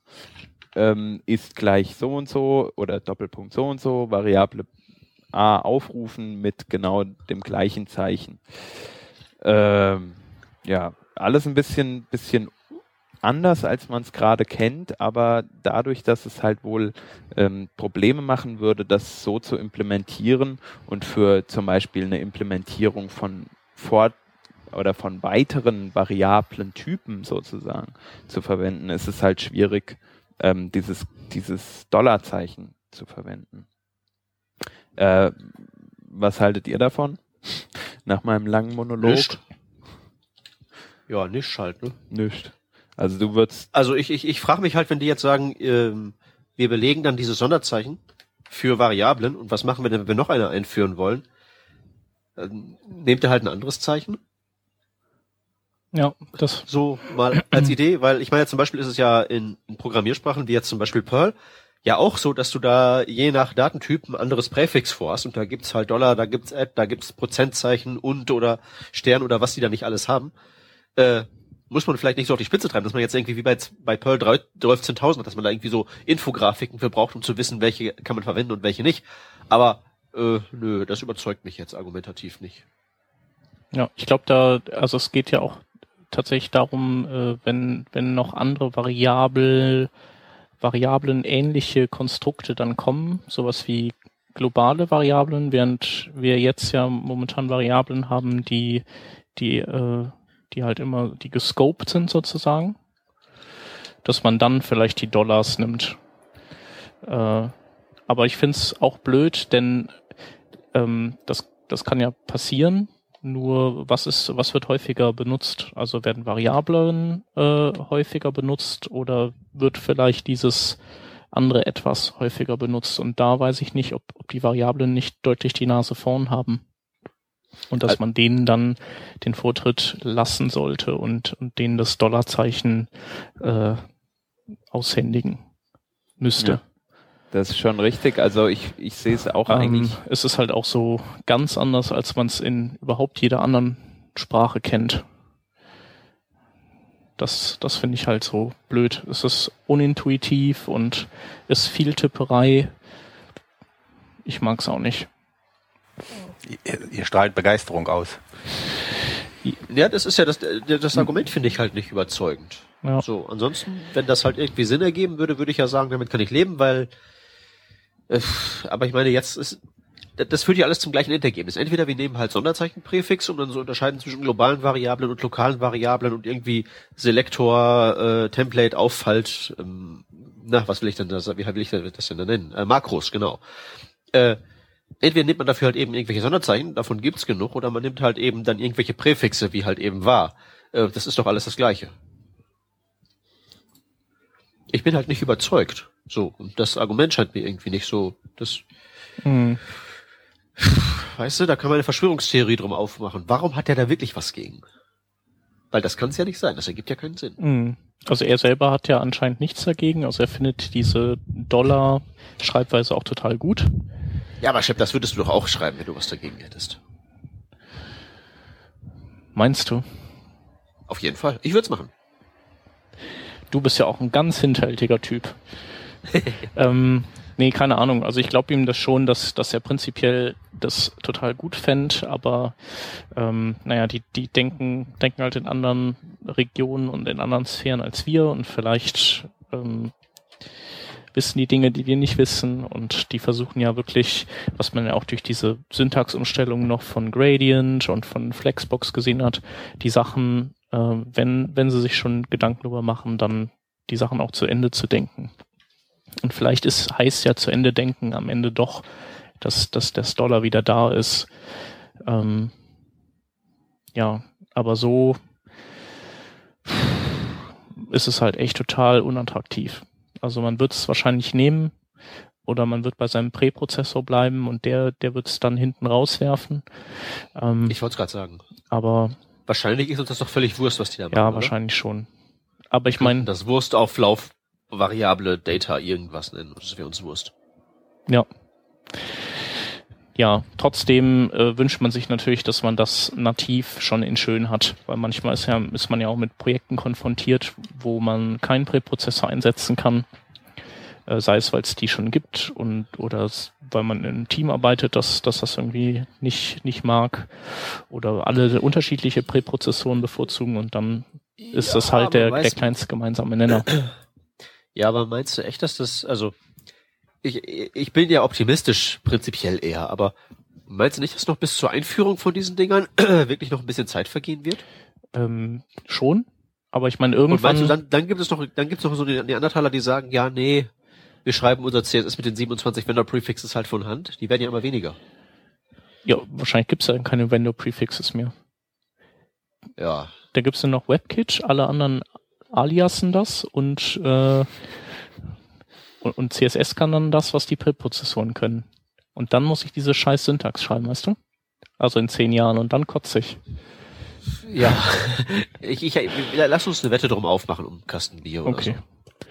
ähm, ist gleich so und so oder Doppelpunkt so und so, Variable A aufrufen mit genau dem gleichen Zeichen. Ähm, ja, alles ein bisschen, bisschen anders, als man es gerade kennt, aber dadurch, dass es halt wohl ähm, Probleme machen würde, das so zu implementieren und für zum Beispiel eine Implementierung von Fort oder von weiteren variablen Typen sozusagen zu verwenden, ist es halt schwierig, ähm, dieses, dieses Dollarzeichen zu verwenden. Äh, was haltet ihr davon? Nach meinem langen Monolog? Nicht. Ja, nicht halt, ne? Nicht. Also du würdest. Also ich, ich, ich frage mich halt, wenn die jetzt sagen, ähm, wir belegen dann diese Sonderzeichen für Variablen und was machen wir denn, wenn wir noch eine einführen wollen? Dann nehmt ihr halt ein anderes Zeichen? Ja, das. So mal als Idee, weil ich meine, zum Beispiel ist es ja in, in Programmiersprachen, wie jetzt zum Beispiel Perl, ja auch so, dass du da je nach Datentyp ein anderes Präfix vor hast und da gibt's halt Dollar, da gibt's Add, da gibt's Prozentzeichen und oder Stern oder was die da nicht alles haben. Äh, muss man vielleicht nicht so auf die Spitze treiben, dass man jetzt irgendwie wie bei, bei Perl 13.000 hat, dass man da irgendwie so Infografiken für braucht, um zu wissen, welche kann man verwenden und welche nicht. Aber äh, nö, das überzeugt mich jetzt argumentativ nicht. Ja, ich glaube da, also es geht ja auch tatsächlich darum, äh, wenn, wenn noch andere Variabel, Variablen ähnliche Konstrukte dann kommen, sowas wie globale Variablen, während wir jetzt ja momentan Variablen haben, die, die äh, die halt immer, die gescoped sind sozusagen, dass man dann vielleicht die Dollars nimmt. Äh, aber ich find's auch blöd, denn ähm, das, das kann ja passieren. Nur was ist, was wird häufiger benutzt? Also werden Variablen äh, häufiger benutzt oder wird vielleicht dieses andere etwas häufiger benutzt? Und da weiß ich nicht, ob, ob die Variablen nicht deutlich die Nase vorn haben und dass man denen dann den Vortritt lassen sollte und, und denen das Dollarzeichen äh, aushändigen müsste. Ja, das ist schon richtig. Also ich, ich sehe es auch ähm, eigentlich. Es ist halt auch so ganz anders, als man es in überhaupt jeder anderen Sprache kennt. Das, das finde ich halt so blöd. Es ist unintuitiv und ist viel Tipperei. Ich mag es auch nicht. Ihr, ihr strahlt Begeisterung aus. Ja, das ist ja das, das Argument finde ich halt nicht überzeugend. Ja. So, ansonsten, wenn das halt irgendwie Sinn ergeben würde, würde ich ja sagen, damit kann ich leben, weil, aber ich meine, jetzt ist, das führt ja alles zum gleichen Endergebnis. Entweder wir nehmen halt Sonderzeichenpräfix, um dann so unterscheiden zwischen globalen Variablen und lokalen Variablen und irgendwie Selektor, äh, Template, Auffalt, ähm, na, was will ich denn da, wie will ich das denn da nennen? Äh, Makros, genau. Äh, entweder nimmt man dafür halt eben irgendwelche Sonderzeichen, davon gibt's genug, oder man nimmt halt eben dann irgendwelche Präfixe, wie halt eben war. Äh, das ist doch alles das Gleiche. Ich bin halt nicht überzeugt. So, und das Argument scheint mir irgendwie nicht so, das, Hm. weißt du, da kann man eine Verschwörungstheorie drum aufmachen. Warum hat er da wirklich was gegen? Weil das kann es ja nicht sein, das ergibt ja keinen Sinn. Hm. Also er selber hat ja anscheinend nichts dagegen. Also er findet diese Dollar-Schreibweise auch total gut. Ja, aber Chef, das würdest du doch auch schreiben, wenn du was dagegen hättest. Meinst du? Auf jeden Fall. Ich würde es machen. Du bist ja auch ein ganz hinterhältiger Typ. ähm, nee, keine Ahnung. Also ich glaube ihm das schon, dass, dass er prinzipiell das total gut fände, aber ähm, naja, die, die denken, denken halt in anderen Regionen und in anderen Sphären als wir und vielleicht ähm, wissen die Dinge, die wir nicht wissen und die versuchen ja wirklich, was man ja auch durch diese Syntaxumstellung noch von Gradient und von Flexbox gesehen hat, die Sachen, äh, wenn, wenn sie sich schon Gedanken darüber machen, dann die Sachen auch zu Ende zu denken. Und vielleicht ist, heißt ja zu Ende denken am Ende doch, dass, dass das Dollar wieder da ist. Ähm, ja, aber so ist es halt echt total unattraktiv. Also man wird es wahrscheinlich nehmen oder man wird bei seinem Präprozessor bleiben und der, der wird es dann hinten rauswerfen. Ähm, Ich wollte es gerade sagen. aber Wahrscheinlich ist uns das doch völlig Wurst, was die da machen. ja, oder? wahrscheinlich schon. Aber ich meine, Das Wurstauflauf, Variable, Data, irgendwas nennen. Das wäre uns Wurst. Ja. Ja, trotzdem äh, wünscht man sich natürlich, dass man das nativ schon in schön hat, weil manchmal ist ja ist man ja auch mit Projekten konfrontiert, wo man keinen Präprozessor einsetzen kann, sei es weil es die schon gibt und oder weil man in einem Team arbeitet, dass dass das irgendwie nicht nicht mag oder alle unterschiedliche Präprozessoren bevorzugen und dann ist das halt der der kleinste gemeinsame Nenner. Ja, aber meinst du echt, dass das, also, ich, ich bin ja optimistisch prinzipiell eher, aber meinst du nicht, dass noch bis zur Einführung von diesen Dingern wirklich noch ein bisschen Zeit vergehen wird? Ähm, schon, aber ich meine Und irgendwann meinst du, dann, dann gibt es noch, dann gibt es noch so die Neandertaler, die sagen, ja, nee, wir schreiben unser CSS mit den 27 Vendor-Prefixes halt von Hand. Die werden ja immer weniger. Ja, wahrscheinlich gibt's ja keine Vendor-Prefixes mehr. Ja. Da gibt's dann noch WebKit, alle anderen aliasen das und, äh, und, und CSS kann dann das, was die Präprozessoren können. Und dann muss ich diese scheiß Syntax schreiben, weißt du? Also in zehn Jahren und dann kotze ich. Ja. ich, ich, lass uns eine Wette drum aufmachen um einen Kasten Bier oder Okay. so.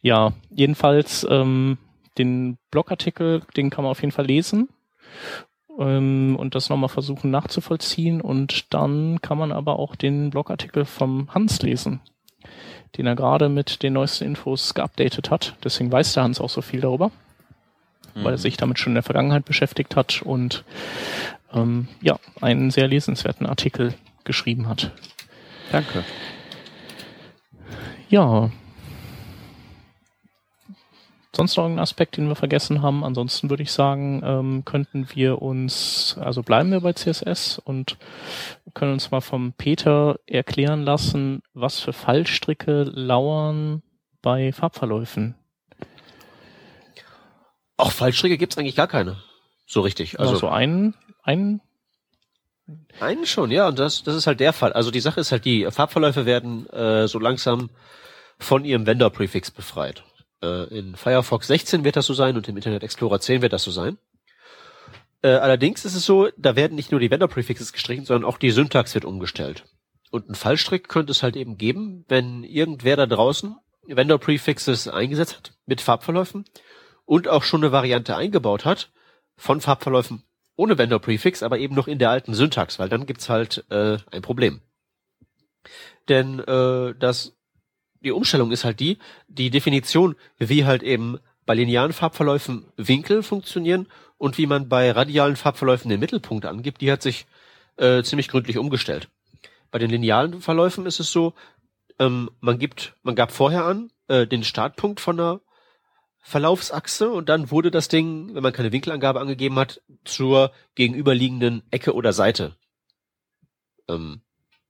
Ja, jedenfalls ähm, den Blogartikel, den kann man auf jeden Fall lesen ähm, und das nochmal versuchen nachzuvollziehen. Und dann kann man aber auch den Blogartikel vom Hans lesen, den er gerade mit den neuesten Infos geupdatet hat. Deswegen weiß der Hans auch so viel darüber, weil er sich damit schon in der Vergangenheit beschäftigt hat und ähm, ja, einen sehr lesenswerten Artikel geschrieben hat. Danke. Ja. Sonst noch irgendein Aspekt, den wir vergessen haben? Ansonsten würde ich sagen, ähm, könnten wir uns, also bleiben wir bei CSS und können uns mal vom Peter erklären lassen, was für Fallstricke lauern bei Farbverläufen. Auch Fallstricke gibt's eigentlich gar keine. So richtig. Also, Also so einen, einen, einen schon, ja. Und das, das ist halt der Fall. Also die Sache ist halt die, Farbverläufe werden äh, so langsam von ihrem Vendor-Prefix befreit. Äh, in Firefox 16 wird das so sein und im Internet Explorer 10 wird das so sein. Äh, allerdings ist es so, da werden nicht nur die Vendor-Prefixes gestrichen, sondern auch die Syntax wird umgestellt. Und ein Fallstrick könnte es halt eben geben, wenn irgendwer da draußen Vendor-Prefixes eingesetzt hat mit Farbverläufen und auch schon eine Variante eingebaut hat von Farbverläufen ohne Vendor-Prefix, aber eben noch in der alten Syntax, weil dann gibt's halt äh, ein Problem. Denn äh, das die Umstellung ist halt die, die Definition, wie halt eben bei linearen Farbverläufen Winkel funktionieren und wie man bei radialen Farbverläufen den Mittelpunkt angibt, die hat sich äh, ziemlich gründlich umgestellt. bei den linealen Verläufen ist es so, ähm, man gibt, man gab vorher an äh, den Startpunkt von der Verlaufsachse und dann wurde das Ding, wenn man keine Winkelangabe angegeben hat, zur gegenüberliegenden Ecke oder Seite. Ähm,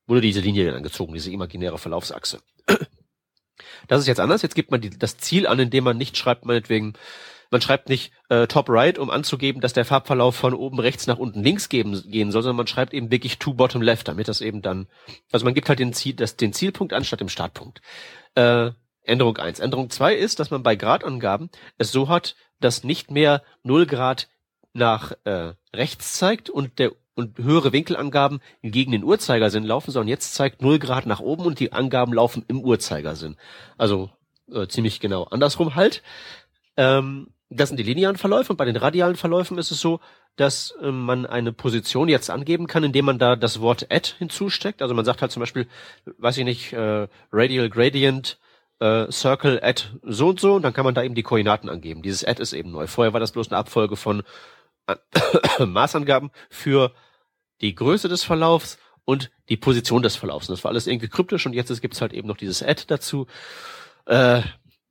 wurde diese Linie dann angezogen, diese imaginäre Verlaufsachse. Das ist jetzt anders. Jetzt gibt man die, das Ziel an, indem man nicht schreibt, meinetwegen, man schreibt nicht äh, top right, um anzugeben, dass der Farbverlauf von oben rechts nach unten links geben, gehen soll, sondern man schreibt eben wirklich to bottom left, damit das eben dann, also man gibt halt den, Ziel, das, den Zielpunkt an statt dem Startpunkt. Äh, Änderung eins. Änderung zwei ist, dass man bei Gradangaben es so hat, dass nicht mehr 0 Grad nach äh, rechts zeigt und der und höhere Winkelangaben gegen den Uhrzeigersinn laufen, sondern jetzt zeigt 0 Grad nach oben und die Angaben laufen im Uhrzeigersinn. Also äh, ziemlich genau andersrum halt. Ähm, das sind die linearen Verläufe und bei den radialen Verläufen ist es so, dass äh, man eine Position jetzt angeben kann, indem man da das Wort add hinzusteckt. Also man sagt halt zum Beispiel, weiß ich nicht, äh, Radial Gradient äh, Circle add so und so und dann kann man da eben die Koordinaten angeben. Dieses add ist eben neu. Vorher war das bloß eine Abfolge von äh, Maßangaben für die Größe des Verlaufs und die Position des Verlaufs. Und das war alles irgendwie kryptisch und jetzt gibt's halt eben noch dieses Add dazu. Äh,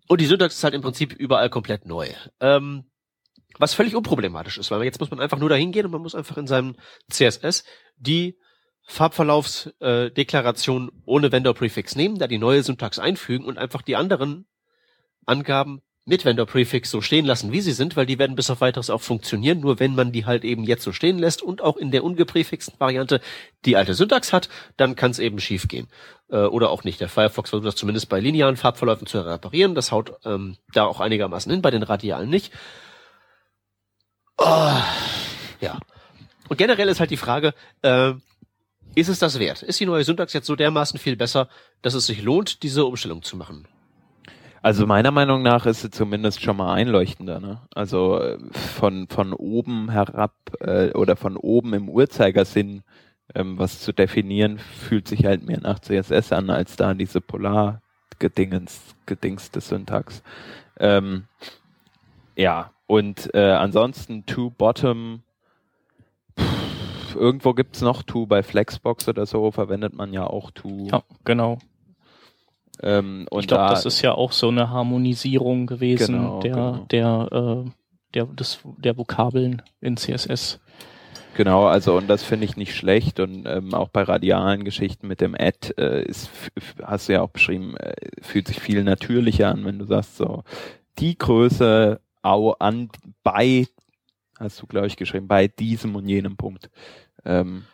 und die Syntax ist halt im Prinzip überall komplett neu. Ähm, was völlig unproblematisch ist, weil jetzt muss man einfach nur dahin gehen und man muss einfach in seinem CSS die Farbverlaufsdeklaration äh, ohne Vendor Prefix nehmen, da die neue Syntax einfügen und einfach die anderen Angaben mit Vendor Prefix so stehen lassen, wie sie sind, weil die werden bis auf weiteres auch funktionieren, nur wenn man die halt eben jetzt so stehen lässt und auch in der ungeprefixten Variante die alte Syntax hat, dann kann es eben schief gehen. Äh, oder auch nicht. Der Firefox versucht das zumindest bei linearen Farbverläufen zu reparieren. Das haut ähm, da auch einigermaßen hin, bei den radialen nicht. Oh, ja. Und generell ist halt die Frage, äh, ist es das wert? Ist die neue Syntax jetzt so dermaßen viel besser, dass es sich lohnt, diese Umstellung zu machen? Also meiner Meinung nach ist sie zumindest schon mal einleuchtender. Ne? Also von, von oben herab äh, oder von oben im Uhrzeigersinn ähm, was zu definieren, fühlt sich halt mehr nach CSS an, als da diese polar gedingens, gedingste Syntax. Ähm, ja, und äh, ansonsten to bottom irgendwo gibt's noch to bei Flexbox oder so, verwendet man ja auch to. Ja, genau. Ähm, ich glaube, da, das ist ja auch so eine Harmonisierung gewesen Genau, der, genau. der, äh, der, des, der Vokabeln in CSS. Genau, also und das finde ich nicht schlecht und ähm, auch bei radialen Geschichten mit dem Ad äh, ist, hast du ja auch beschrieben, äh, fühlt sich viel natürlicher an, wenn du sagst so die Größe au an bei hast du glaube ich geschrieben bei diesem und jenem Punkt. Ähm,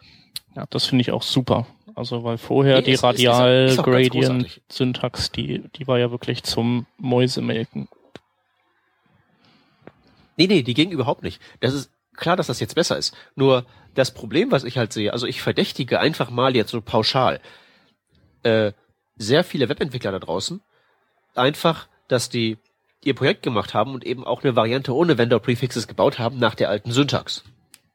Ja, das finde ich auch super. Also weil vorher Nee, die ist- ist auch Radial-Gradient-Syntax, die, die war ja wirklich zum Mäusemelken. Nee, nee, die ging überhaupt nicht. Das ist klar, dass das jetzt besser ist. Nur das Problem, was ich halt sehe, also ich verdächtige einfach mal jetzt so pauschal äh, sehr viele Webentwickler da draußen einfach, dass die ihr Projekt gemacht haben und eben auch eine Variante ohne Vendor Prefixes gebaut haben nach der alten Syntax.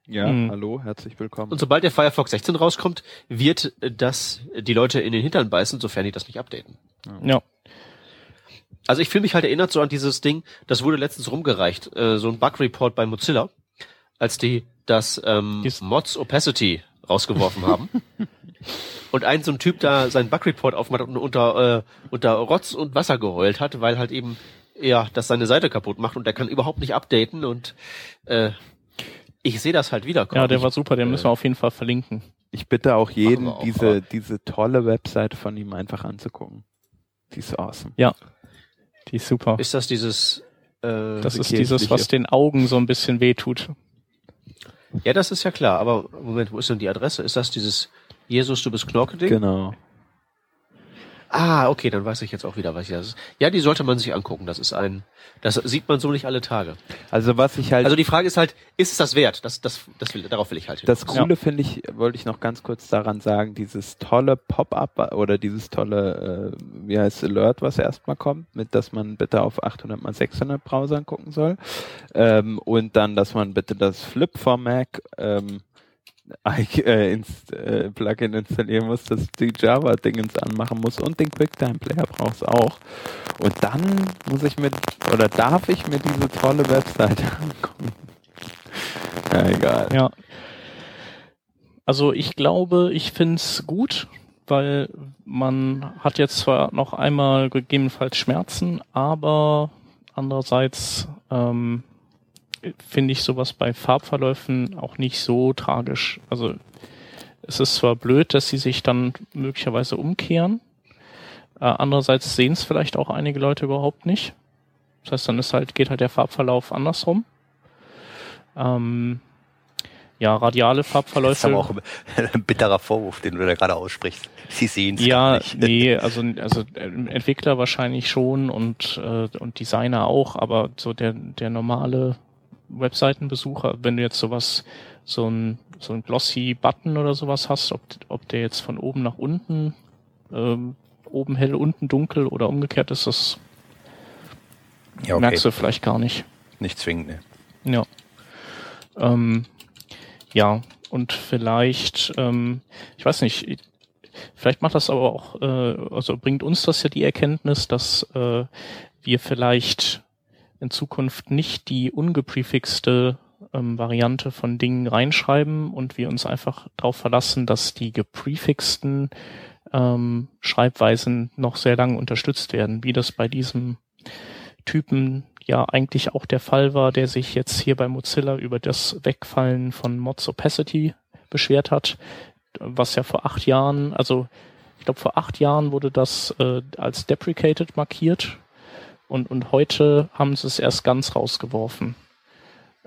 Ja, Hm. hallo, herzlich willkommen. Und sobald der Firefox 16 rauskommt, wird das die Leute in den Hintern beißen, sofern die das nicht updaten. Ja, Also ich fühle mich halt erinnert so an dieses Ding, das wurde letztens rumgereicht, äh, so ein Bug-Report bei Mozilla, als die das ähm, Mods Opacity rausgeworfen haben. Und ein so ein Typ da seinen Bug-Report aufgemacht hat und unter, äh, unter Rotz und Wasser geheult hat, weil halt eben ja, das seine Seite kaputt macht und der kann überhaupt nicht updaten und äh, ich sehe das halt wieder. ja, der Ich- war super, den müssen wir auf jeden Fall verlinken. Ich bitte auch jeden, auch, diese, diese tolle Webseite von ihm einfach anzugucken. Die ist awesome. Die ist super. Ist das dieses äh, Das ist dieses, was den Augen so ein bisschen wehtut. Ja, das ist ja klar, aber Moment, wo ist denn die Adresse? Ist das dieses Jesus, du bist Knorke-Ding? Genau. Ah, okay, dann weiß ich jetzt auch wieder, was das ist. Ja, die sollte man sich angucken. Das ist ein, das sieht man so nicht alle Tage. Also was ich halt Also die Frage ist halt, ist es das wert? Das, das, das will, darauf will ich halt hin. Das Coole finde ich, wollte ich noch ganz kurz daran sagen, dieses tolle Pop-up oder dieses tolle, äh, wie heißt Alert, was erstmal kommt, mit, dass man bitte auf 800 mal 600 Browsern gucken soll ähm, und dann, dass man bitte das Flip for Mac ähm, äh, inst, äh, Plugin installieren muss, dass die Java-Dingens anmachen muss und den QuickTime-Player brauchst auch. Und dann muss ich mir, oder darf ich mir diese tolle Webseite angucken? Ja, egal. Ja. Also ich glaube, ich find's gut, weil man hat jetzt zwar noch einmal gegebenenfalls Schmerzen, aber andererseits ähm, finde ich sowas bei Farbverläufen auch nicht so tragisch. Also es ist zwar blöd, dass sie sich dann möglicherweise umkehren, äh, andererseits sehen es vielleicht auch einige Leute überhaupt nicht. Das heißt, dann ist halt, geht halt der Farbverlauf andersrum. Ähm, ja, radiale Farbverläufe. Das ist aber auch ein bitterer Vorwurf, den du da gerade aussprichst. Sie sehen es ja, nicht. Ja, nee, also, also Entwickler wahrscheinlich schon und, äh, und Designer auch, aber so der, der normale Webseitenbesucher, wenn du jetzt sowas, so ein, so ein glossy Button oder sowas hast, ob, ob der jetzt von oben nach unten, ähm, oben hell, unten dunkel oder umgekehrt ist, das ja, okay. merkst du vielleicht gar nicht. Nicht zwingend, ne? Ja. Ähm, ja, und vielleicht, ähm, ich weiß nicht, vielleicht macht das aber auch, äh, also bringt uns das ja die Erkenntnis, dass äh, wir vielleicht in Zukunft nicht die ungeprefixte ähm, Variante von Dingen reinschreiben und wir uns einfach darauf verlassen, dass die geprefixten ähm, Schreibweisen noch sehr lange unterstützt werden, wie das bei diesem Typen ja eigentlich auch der Fall war, der sich jetzt hier bei Mozilla über das Wegfallen von Mods Opacity beschwert hat, was ja vor acht Jahren, also ich glaube vor acht Jahren wurde das äh, als deprecated markiert und, und heute haben sie es erst ganz rausgeworfen.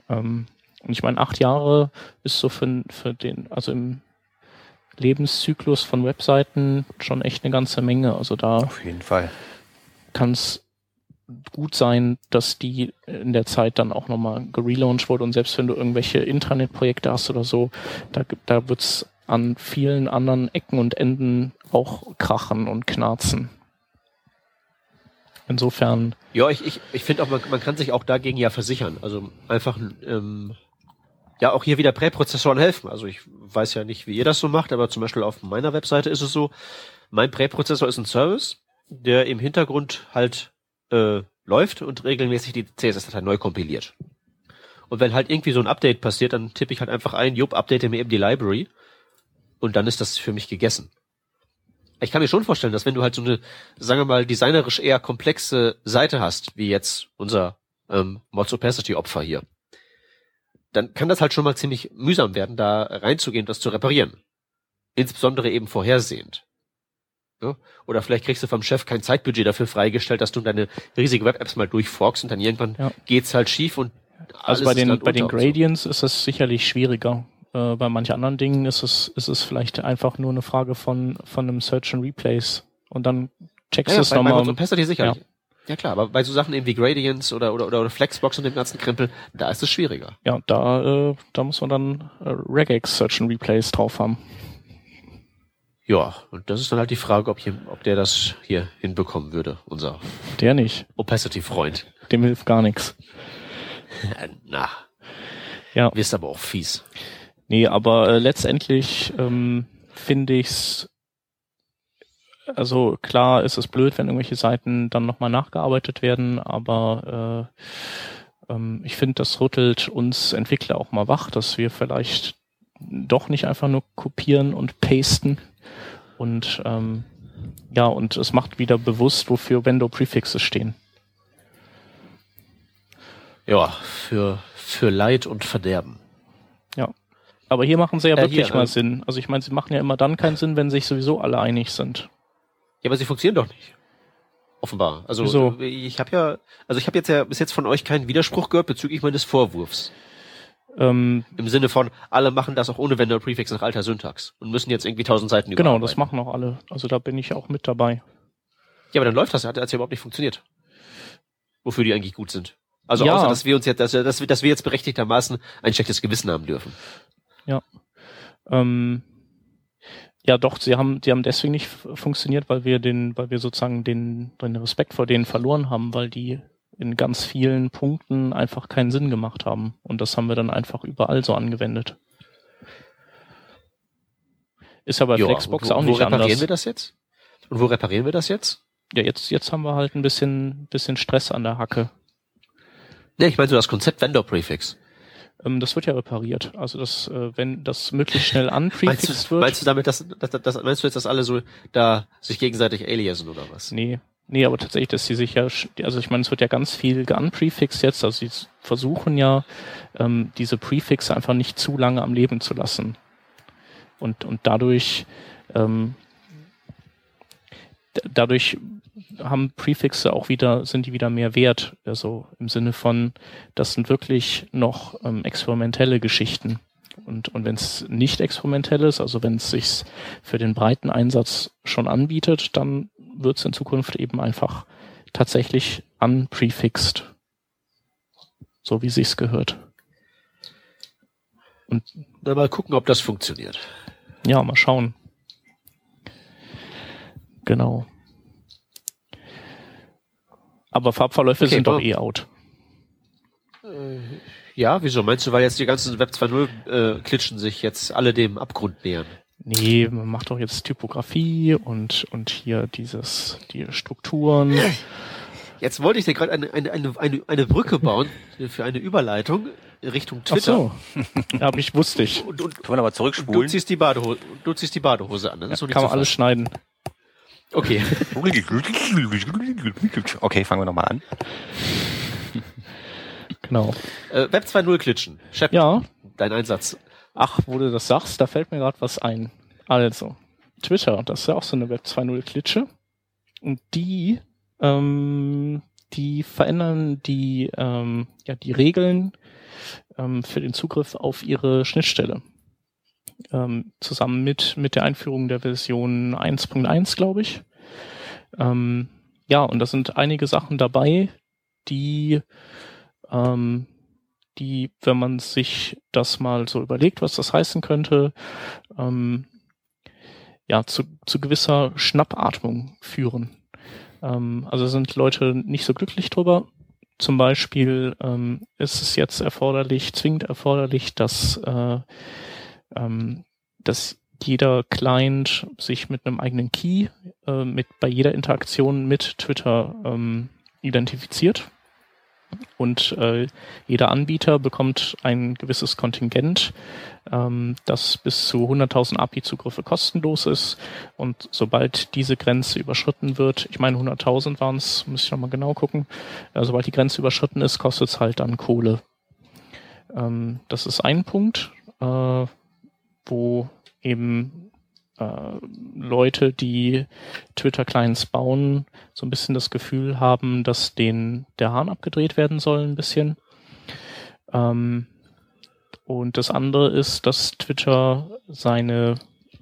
Ähm, und ich meine, acht Jahre ist so für, für den, also im Lebenszyklus von Webseiten schon echt eine ganze Menge. Also da auf jeden Fall kann es gut sein, dass die in der Zeit dann auch nochmal gelauncht wurde und selbst wenn du irgendwelche Intranet-Projekte hast oder so, da, da wird's an vielen anderen Ecken und Enden auch krachen und knarzen. Insofern. Ja, ich, ich, ich finde auch, man, man kann sich auch dagegen ja versichern. Also einfach ähm, ja auch hier wieder Präprozessoren helfen. Also ich weiß ja nicht, wie ihr das so macht, aber zum Beispiel auf meiner Webseite ist es so, mein Präprozessor ist ein Service, der im Hintergrund halt äh, läuft und regelmäßig die CSS-Datei neu kompiliert. Und wenn halt irgendwie so ein Update passiert, dann tippe ich halt einfach ein, Jupp, update mir eben die Library und dann ist das für mich gegessen. Ich kann mir schon vorstellen, dass wenn du halt so eine, sagen wir mal, designerisch eher komplexe Seite hast, wie jetzt unser ähm, Mods Opacity Opfer hier, dann kann das halt schon mal ziemlich mühsam werden, da reinzugehen, das zu reparieren. Insbesondere eben vorhersehend. Ja? Oder vielleicht kriegst du vom Chef kein Zeitbudget dafür freigestellt, dass du deine riesige Web-Apps mal durchforkst und dann irgendwann ja. geht's halt schief und also bei den bei den Gradients so. ist es sicherlich schwieriger. Äh, bei manchen anderen Dingen ist es ist es vielleicht einfach nur eine Frage von von einem Search and Replace und dann checkst ja, du es nochmal. Bei so sicherlich. Ja. Ja klar, aber bei so Sachen eben wie Gradients oder, oder, oder Flexbox und dem ganzen Krempel, da ist es schwieriger. Ja, da, äh, da muss man dann äh, Regex Search and Replace drauf haben. Ja, und das ist dann halt die Frage, ob, hier, ob der das hier hinbekommen würde, unser der nicht. Opacity-Freund. Dem hilft gar nichts. Na. Ja. Wirst aber auch fies. Nee, aber äh, letztendlich ähm, finde ich's also klar ist es blöd, wenn irgendwelche Seiten dann nochmal nachgearbeitet werden, aber äh, ähm, ich finde, das rüttelt uns Entwickler auch mal wach, dass wir vielleicht doch nicht einfach nur kopieren und pasten, und ähm, ja, und es macht wieder bewusst, wofür Vendor-Prefixes stehen. Ja, für, für Leid und Verderben. Ja. Aber hier machen sie ja äh, wirklich hier, mal äh, Sinn. Also ich meine, sie machen ja immer dann keinen Sinn, wenn sich sowieso alle einig sind. Ja, aber sie funktionieren doch nicht. Offenbar. Also Wieso? ich habe ja, also ich habe jetzt ja bis jetzt von euch keinen Widerspruch gehört bezüglich meines Vorwurfs. Ähm, Im Sinne von, alle machen das auch ohne Vendor Prefix nach alter Syntax und müssen jetzt irgendwie tausend Seiten Genau, das machen auch alle. Also da bin ich auch mit dabei. Ja, aber dann läuft das, hat das ja überhaupt nicht funktioniert. Wofür die eigentlich gut sind. Also ja. außer, dass wir uns jetzt, dass, dass, wir, dass wir jetzt berechtigtermaßen ein schlechtes Gewissen haben dürfen. Ja. Ähm, ja, doch, sie haben, die haben deswegen nicht funktioniert, weil wir den, weil wir sozusagen den, den Respekt vor denen verloren haben, weil die in ganz vielen Punkten einfach keinen Sinn gemacht haben. Und das haben wir dann einfach überall so angewendet. Ist ja bei jo, Flexbox wo, auch nicht anders. Wo reparieren wir das jetzt? Und wo reparieren wir das jetzt? Ja, jetzt, jetzt haben wir halt ein bisschen, bisschen Stress an der Hacke. Ne, ich meine so das Konzept Vendor Prefix. Ähm, das wird ja repariert. Also das, äh, wenn das möglichst schnell du, wird. meinst du damit, dass, dass, dass, meinst du jetzt, dass alle so da sich gegenseitig aliasen oder was? Nee, nee, aber tatsächlich, dass sie sich ja, also ich meine, es wird ja ganz viel geunprefixed jetzt, also sie versuchen ja, ähm, diese Prefixe einfach nicht zu lange am Leben zu lassen. Und, und dadurch, ähm, dadurch haben Prefixe auch wieder, sind die wieder mehr wert, also im Sinne von, das sind wirklich noch ähm, experimentelle Geschichten. Und, und wenn es nicht experimentell ist, also wenn es sich für den breiten Einsatz schon anbietet, dann wird es in Zukunft eben einfach tatsächlich unprefixed. So wie sich's gehört. Und Na, mal gucken, ob das funktioniert. ja, mal schauen. Genau. Aber Farbverläufe Okay, sind doch aber- eh out. Ja, wieso? Meinst du, weil jetzt die ganzen Web 2.0 äh, Klitschen sich jetzt alle dem Abgrund nähern? Nee, man macht doch jetzt Typografie und, und hier dieses, die Strukturen. Jetzt wollte ich dir gerade eine, eine, eine, eine, eine Brücke bauen für eine Überleitung Richtung Ach Twitter. so. Ja, aber ich wusste ich. Und, und, Können wir nochmal und du zurückspulen? ziehst die Badehose, du ziehst die Badehose an. Das nicht Kann so man alles schneiden. Okay. Okay, fangen wir nochmal an. Genau. Äh, Web 2.0 Klitschen. Shep, Ja, dein Einsatz. Ach, wo du das sagst, da fällt mir gerade was ein. Also, Twitter, das ist ja auch so eine Web 2.0 Klitsche. Und die, ähm, die verändern die, ähm, ja, die Regeln ähm, für den Zugriff auf ihre Schnittstelle. Ähm, zusammen mit, mit der Einführung der Version 1.1, glaube ich. Ähm, ja, und da sind einige Sachen dabei, die ähm, die, wenn man sich das mal so überlegt, was das heißen könnte, ähm, ja, zu, zu gewisser Schnappatmung führen. Ähm, also sind Leute nicht so glücklich drüber. Zum Beispiel ähm, ist es jetzt erforderlich, zwingend erforderlich, dass, äh, ähm, dass jeder Client sich mit einem eigenen Key äh, mit bei jeder Interaktion mit Twitter ähm, identifiziert und äh, jeder Anbieter bekommt ein gewisses Kontingent, ähm, das bis zu 100.000 API-Zugriffe kostenlos ist. Und sobald diese Grenze überschritten wird, ich meine 100.000 waren es, muss ich nochmal genau gucken, äh, sobald die Grenze überschritten ist, kostet es halt dann Kohle. Ähm, das ist ein Punkt, äh, wo eben äh, Leute, die Twitter-Clients bauen, so ein bisschen das Gefühl haben, dass denen der Hahn abgedreht werden soll, ein bisschen. Ähm, und das andere ist, dass Twitter seine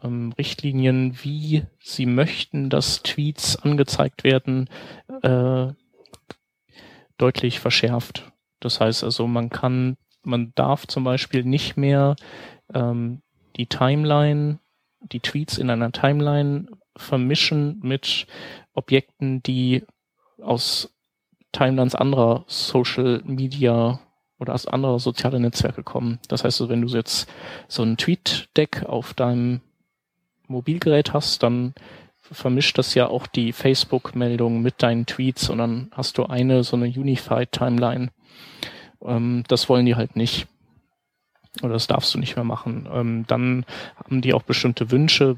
ähm, Richtlinien, wie sie möchten, dass Tweets angezeigt werden, äh, deutlich verschärft. Das heißt also, man kann, man darf zum Beispiel nicht mehr ähm, die Timeline, die Tweets in einer Timeline vermischen mit Objekten, die aus Timelines anderer Social Media oder aus anderer soziale Netzwerke kommen. Das heißt, wenn du jetzt so ein Tweet-Deck auf deinem Mobilgerät hast, dann vermischt das ja auch die Facebook-Meldung mit deinen Tweets und dann hast du eine so eine Unified Timeline. Ähm, das wollen die halt nicht. Oder das darfst du nicht mehr machen. Ähm, dann haben die auch bestimmte Wünsche,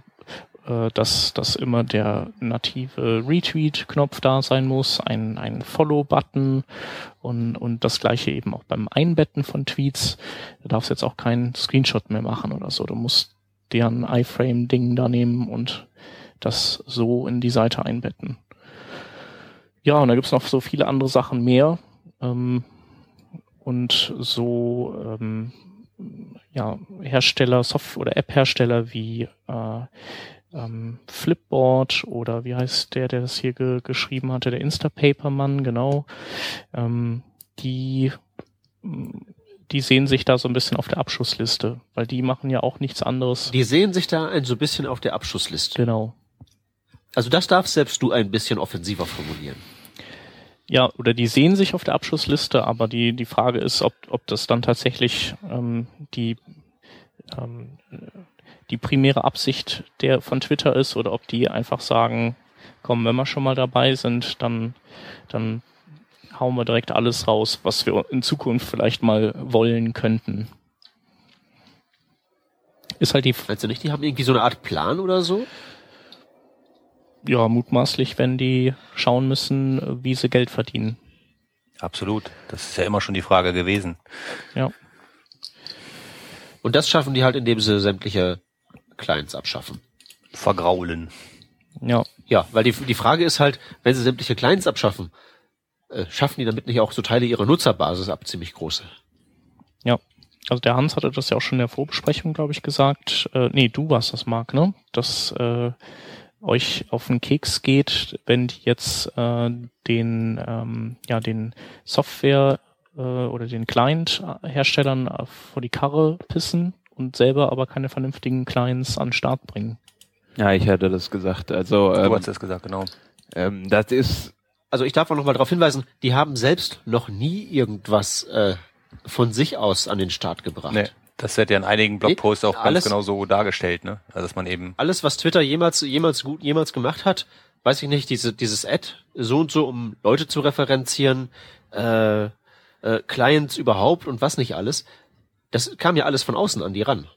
äh, dass, dass immer der native Retweet-Knopf da sein muss, ein, ein Follow-Button und, und das gleiche eben auch beim Einbetten von Tweets. Du darfst jetzt auch keinen Screenshot mehr machen oder so. Du musst deren iFrame-Ding da nehmen und das so in die Seite einbetten. Ja, und da gibt's noch so viele andere Sachen mehr. Ähm, und so ähm, ja, Hersteller, Software oder App-Hersteller wie äh, ähm, Flipboard oder wie heißt der, der das hier ge geschrieben hatte, der Instapaper-Mann, genau. Ähm, die, die sehen sich da so ein bisschen auf der Abschussliste, weil die machen ja auch nichts anderes. Die sehen sich da ein so bisschen auf der Abschussliste. Genau. Also das darfst selbst du ein bisschen offensiver formulieren. Ja, oder die sehen sich auf der Abschussliste, aber die, die Frage ist, ob, ob das dann tatsächlich ähm, die, ähm, die primäre Absicht der von Twitter ist oder ob die einfach sagen, komm, wenn wir schon mal dabei sind, dann, dann hauen wir direkt alles raus, was wir in Zukunft vielleicht mal wollen könnten. Ist halt die, Meinst du nicht, die haben irgendwie so eine Art Plan oder so? Ja, mutmaßlich, wenn die schauen müssen, wie sie Geld verdienen. Absolut. Das ist ja immer schon die Frage gewesen. Ja. Und das schaffen die halt, indem sie sämtliche Clients abschaffen. Vergraulen. Ja. Ja, weil die, die Frage ist halt, wenn sie sämtliche Clients abschaffen, äh, schaffen die damit nicht auch so Teile ihrer Nutzerbasis ab, ziemlich große? Ja. Also der Hans hatte das ja auch schon in der Vorbesprechung, glaube ich, gesagt. Äh, nee, du warst das, Marc, ne? Dass äh, euch auf den Keks geht, wenn die jetzt äh, den, ähm, ja, den Software äh, oder den Client-Herstellern äh, vor die Karre pissen und selber aber keine vernünftigen Clients an den Start bringen. Ja, ich hatte das gesagt. Also Du ähm, hast das gesagt, genau. ähm, das ist Also ich darf auch noch mal darauf hinweisen, die haben selbst noch nie irgendwas äh, von sich aus an den Start gebracht. Nee, das wird ja in einigen Blogposts auch alles- ganz genau so dargestellt, ne? Also dass man eben Alles, was Twitter jemals, jemals gut, jemals gemacht hat, weiß ich nicht, diese, dieses Ad, so und so, um Leute zu referenzieren, äh, äh, Clients überhaupt und was nicht alles, das kam ja alles von außen an die ran.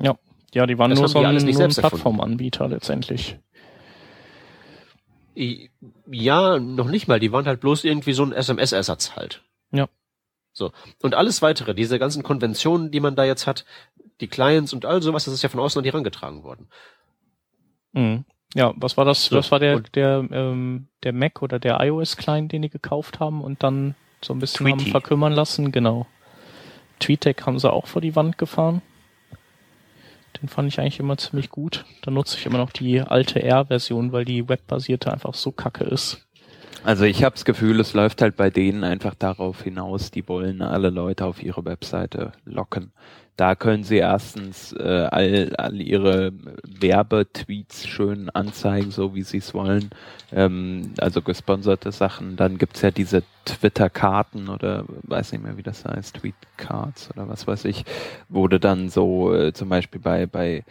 Ja. Ja, die waren Das nur so die ein, nur ein. Plattformanbieter letztendlich. Ja, noch nicht mal, die waren halt bloß irgendwie so ein SMS-Ersatz halt. Ja. So. Und alles weitere, diese ganzen Konventionen, die man da jetzt hat, die Clients und all sowas, das ist ja von außen an die rangetragen worden. Mhm. Ja, was war das? So, das war der, der, ähm, der Mac oder der iOS-Client, den die gekauft haben und dann so ein bisschen haben Tweety. verkümmern lassen, genau. TweetDeck haben sie auch vor die Wand gefahren. Den fand ich eigentlich immer ziemlich gut. Da nutze ich immer noch die alte R-Version, weil die webbasierte einfach so kacke ist. Also ich habe das Gefühl, es läuft halt bei denen einfach darauf hinaus, die wollen alle Leute auf ihre Webseite locken. Da können sie erstens äh, all, all ihre Werbetweets schön anzeigen, so wie sie es wollen. Ähm, also gesponserte Sachen. Dann gibt's ja diese Twitter-Karten oder weiß nicht mehr, wie das heißt, Tweet-Cards oder was weiß ich, wurde dann so äh, zum Beispiel bei, bei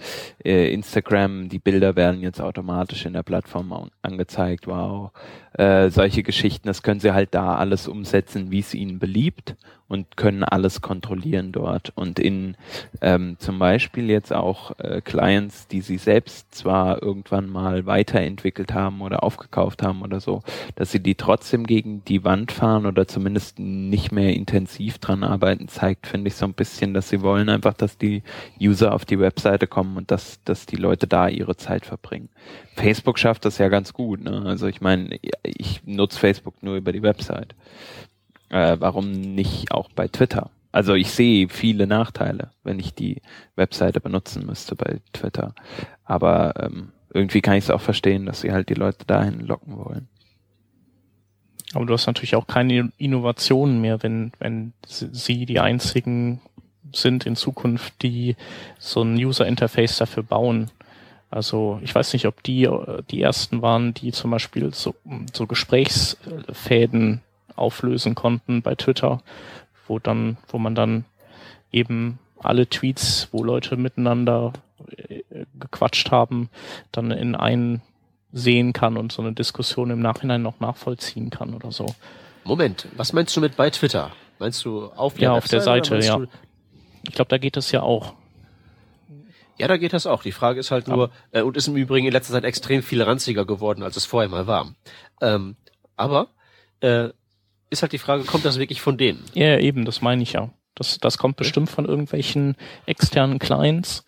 äh, Instagram, die Bilder werden jetzt automatisch in der Plattform angezeigt, wow. Äh, solche Geschichten, das können sie halt da alles umsetzen, wie es ihnen beliebt und können alles kontrollieren dort. Und in ähm, zum Beispiel jetzt auch äh, Clients, die sie selbst zwar irgendwann mal weiterentwickelt haben oder aufgekauft haben oder so, dass sie die trotzdem gegen die Wand fahren oder zumindest nicht mehr intensiv dran arbeiten, zeigt, finde ich, so ein bisschen, dass sie wollen einfach, dass die User auf die Webseite kommen und dass, dass die Leute da ihre Zeit verbringen. Facebook schafft das ja ganz gut. Ne? Also ich meine, ich nutze Facebook nur über die Website. Äh, warum nicht auch bei Twitter? Also ich sehe viele Nachteile, wenn ich die Webseite benutzen müsste bei Twitter. Aber ähm, irgendwie kann ich es auch verstehen, dass sie halt die Leute dahin locken wollen. Aber du hast natürlich auch keine Innovationen mehr, wenn, wenn sie die einzigen sind in Zukunft, die so ein User-Interface dafür bauen. Also ich weiß nicht, ob die die ersten waren, die zum Beispiel so, so Gesprächsfäden auflösen konnten bei Twitter, wo dann, wo man dann eben alle Tweets, wo Leute miteinander äh, gequatscht haben, dann in einen sehen kann und so eine Diskussion im Nachhinein noch nachvollziehen kann oder so. Moment, was meinst du mit bei Twitter? Meinst du auf der Ja, auf der Seite, ja. Ich glaube, da geht es ja auch. Ja, da geht das auch. Die Frage ist halt nur, äh, und ist im Übrigen in letzter Zeit extrem viel ranziger geworden, als es vorher mal war. Ähm, aber äh, ist halt die Frage, kommt das wirklich von denen? Ja, eben, das meine ich ja. Das, das kommt bestimmt von irgendwelchen externen Clients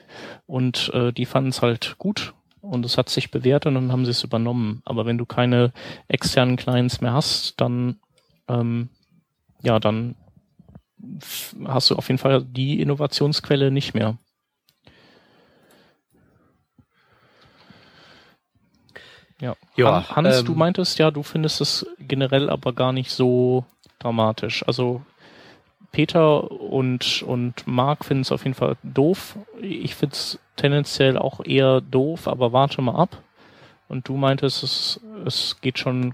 und äh, die fanden es halt gut und es hat sich bewährt und dann haben sie es übernommen. Aber wenn du keine externen Clients mehr hast, dann ähm, ja, dann hast du auf jeden Fall die Innovationsquelle nicht mehr. Ja. Ja, Han- Hans, ähm, du meintest ja, du findest es generell aber gar nicht so dramatisch. Also Peter und, und Marc finden es auf jeden Fall doof. Ich finde es tendenziell auch eher doof, aber warte mal ab. Und du meintest, es, es geht schon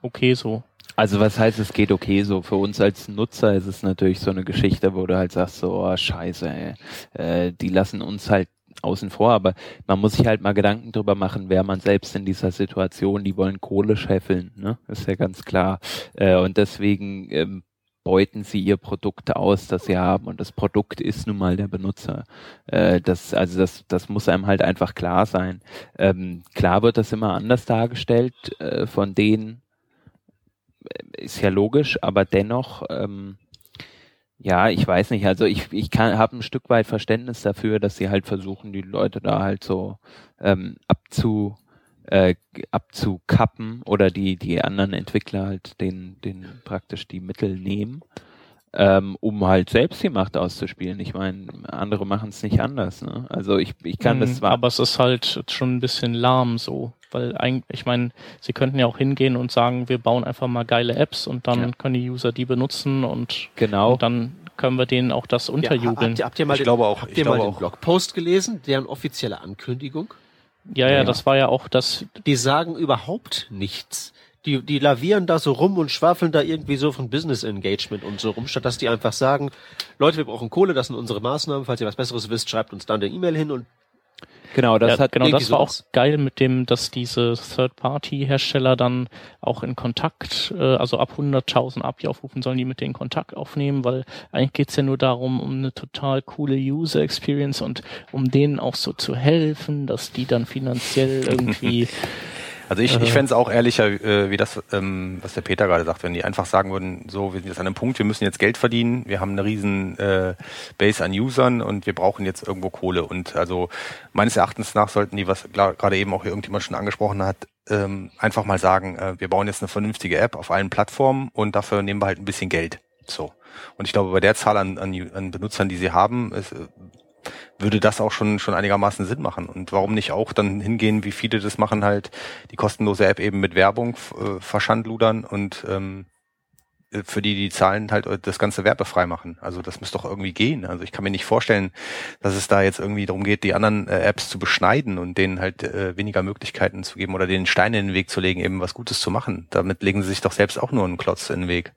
okay so. Also was heißt, es geht okay so? Für uns als Nutzer ist es natürlich so eine Geschichte, wo du halt sagst, so, oh, scheiße, ey. Äh, die lassen uns halt außen vor, aber man muss sich halt mal Gedanken drüber machen, wer man selbst in dieser Situation, die wollen Kohle scheffeln, ne? Ist ja ganz klar. Äh, und deswegen ähm, beuten sie ihr Produkt aus, das sie haben und das Produkt ist nun mal der Benutzer. Äh, das, also das, das muss einem halt einfach klar sein. Ähm, klar wird das immer anders dargestellt äh, von denen, äh, ist ja logisch, aber dennoch, ähm, ja, ich weiß nicht, also ich, ich habe ein Stück weit Verständnis dafür, dass sie halt versuchen, die Leute da halt so ähm, abzu äh, abzukappen oder die, die anderen Entwickler halt den, den praktisch die Mittel nehmen, ähm, um halt selbst die Macht auszuspielen. Ich meine, andere machen es nicht anders. Ne? Also ich, ich kann mhm, das zwar. Aber es ist halt schon ein bisschen lahm so. Weil eigentlich, ich meine, sie könnten ja auch hingehen und sagen, wir bauen einfach mal geile Apps und dann ja. können die User die benutzen und, genau. und dann können wir denen auch das unterjubeln. Ja, habt, ihr, habt ihr mal, ich den, glaube auch, habt ihr mal den Blogpost gelesen, deren offizielle Ankündigung? Ja, ja, ja, das war ja auch das. Die sagen überhaupt nichts. Die, die lavieren da so rum und schwafeln da irgendwie so von Business Engagement und so rum, statt dass die einfach sagen, Leute, wir brauchen Kohle, das sind unsere Maßnahmen, falls ihr was Besseres wisst, schreibt uns dann eine E-Mail hin und Genau, das ja, hat genau das war auch geil mit dem, dass diese Third-Party-Hersteller dann auch in Kontakt, äh, also ab 100.000 API aufrufen sollen, die mit denen Kontakt aufnehmen, weil eigentlich geht's ja nur darum, um eine total coole User-Experience und um denen auch so zu helfen, dass die dann finanziell irgendwie Also ich, ich fände es auch ehrlicher, äh, wie das, ähm, was der Peter gerade sagt, wenn die einfach sagen würden, so, wir sind jetzt an einem Punkt, wir müssen jetzt Geld verdienen, wir haben eine riesen äh, Base an Usern und wir brauchen jetzt irgendwo Kohle. Und also meines Erachtens nach sollten die, was gerade eben auch irgendjemand schon angesprochen hat, ähm, einfach mal sagen, äh, wir bauen jetzt eine vernünftige App auf allen Plattformen und dafür nehmen wir halt ein bisschen Geld. So. Und ich glaube, bei der Zahl an, an, an Benutzern, die sie haben, ist, würde das auch schon, schon einigermaßen Sinn machen. Und warum nicht auch dann hingehen, wie viele das machen, halt die kostenlose App eben mit Werbung äh, verschandludern und ähm, für die die Zahlen halt das ganze werbefrei machen. Also das muss doch irgendwie gehen. Also ich kann mir nicht vorstellen, dass es da jetzt irgendwie darum geht, die anderen äh, Apps zu beschneiden und denen halt äh, weniger Möglichkeiten zu geben oder den Steine in den Weg zu legen, eben was Gutes zu machen. Damit legen sie sich doch selbst auch nur einen Klotz in den Weg.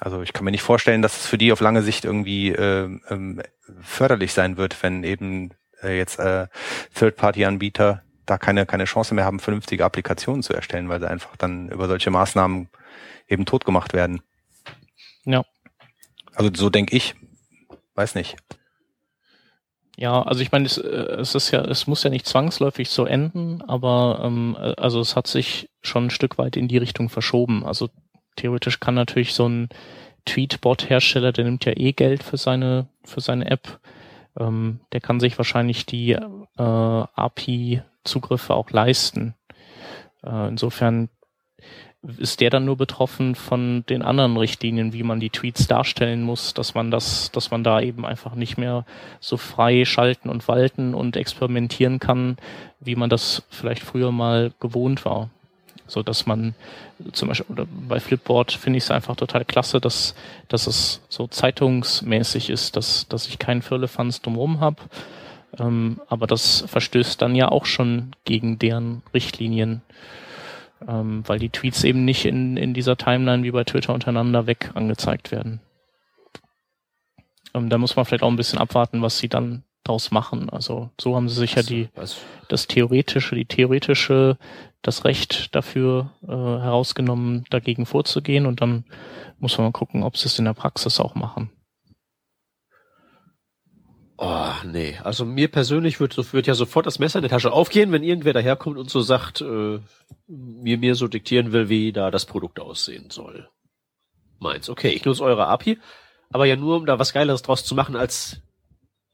Also ich kann mir nicht vorstellen, dass es für die auf lange Sicht irgendwie äh, ähm, förderlich sein wird, wenn eben äh, jetzt äh, Third-Party-Anbieter da keine, keine Chance mehr haben, vernünftige Applikationen zu erstellen, weil sie einfach dann über solche Maßnahmen eben tot gemacht werden. Ja. Also so denke ich. Weiß nicht. Ja, also ich meine, es, äh, es ist ja, es muss ja nicht zwangsläufig so enden, aber ähm, äh, also es hat sich schon ein Stück weit in die Richtung verschoben. Also theoretisch kann natürlich so ein Tweetbot-Hersteller, der nimmt ja eh Geld für seine, für seine App, ähm, der kann sich wahrscheinlich die äh, API-Zugriffe auch leisten. Äh, insofern ist der dann nur betroffen von den anderen Richtlinien, wie man die Tweets darstellen muss, dass man das, dass man da eben einfach nicht mehr so frei schalten und walten und experimentieren kann, wie man das vielleicht früher mal gewohnt war so dass man zum Beispiel oder bei Flipboard finde ich es einfach total klasse, dass, dass es so zeitungsmäßig ist, dass, dass ich keinen Firlefanz drumherum habe. Ähm, aber das verstößt dann ja auch schon gegen deren Richtlinien, ähm, weil die Tweets eben nicht in, in dieser Timeline wie bei Twitter untereinander weg angezeigt werden. Ähm, da muss man vielleicht auch ein bisschen abwarten, was sie dann draus machen. Also so haben sie sich ja die das theoretische, die theoretische das Recht dafür äh, herausgenommen, dagegen vorzugehen und dann muss man mal gucken, ob sie es in der Praxis auch machen. Oh, nee. Also mir persönlich wird, wird ja sofort das Messer in der Tasche aufgehen, wenn irgendwer daherkommt und so sagt, äh, mir mir so diktieren will, wie da das Produkt aussehen soll. Meins. Okay, ich nutze eure API, aber ja nur, um da was Geileres draus zu machen, als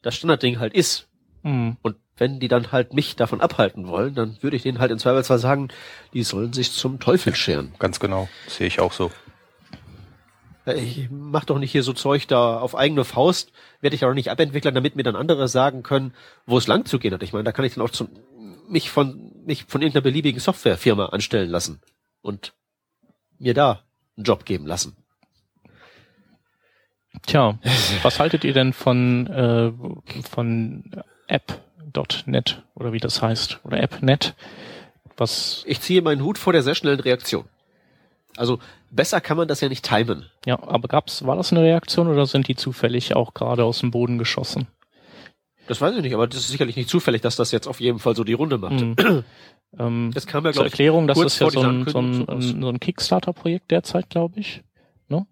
das Standardding halt ist. Mhm. Und wenn die dann halt mich davon abhalten wollen, dann würde ich denen halt im Zweifelsfall sagen, die sollen sich zum Teufel scheren. Ganz genau, sehe ich auch so. Ich mach doch nicht hier so Zeug da auf eigene Faust, werde ich auch nicht abentwickeln, damit mir dann andere sagen können, wo es lang zu gehen hat. Ich meine, da kann ich dann auch zum, mich von mich von irgendeiner beliebigen Softwarefirma anstellen lassen und mir da einen Job geben lassen. Tja, was haltet ihr denn von äh, von App.net oder wie das heißt oder AppNet. Was ich ziehe meinen Hut vor der sehr schnellen Reaktion. Also besser kann man das ja nicht timen. Ja, aber gab's war das eine Reaktion oder sind die zufällig auch gerade aus dem Boden geschossen? Das weiß ich nicht, aber das ist sicherlich nicht zufällig, dass das jetzt auf jeden Fall so die Runde macht. Mhm. Ähm, Das kam ja, zur Erklärung, das ist ja so ein, so ein, so ein Kickstarter-Projekt derzeit, glaube ich. Ne?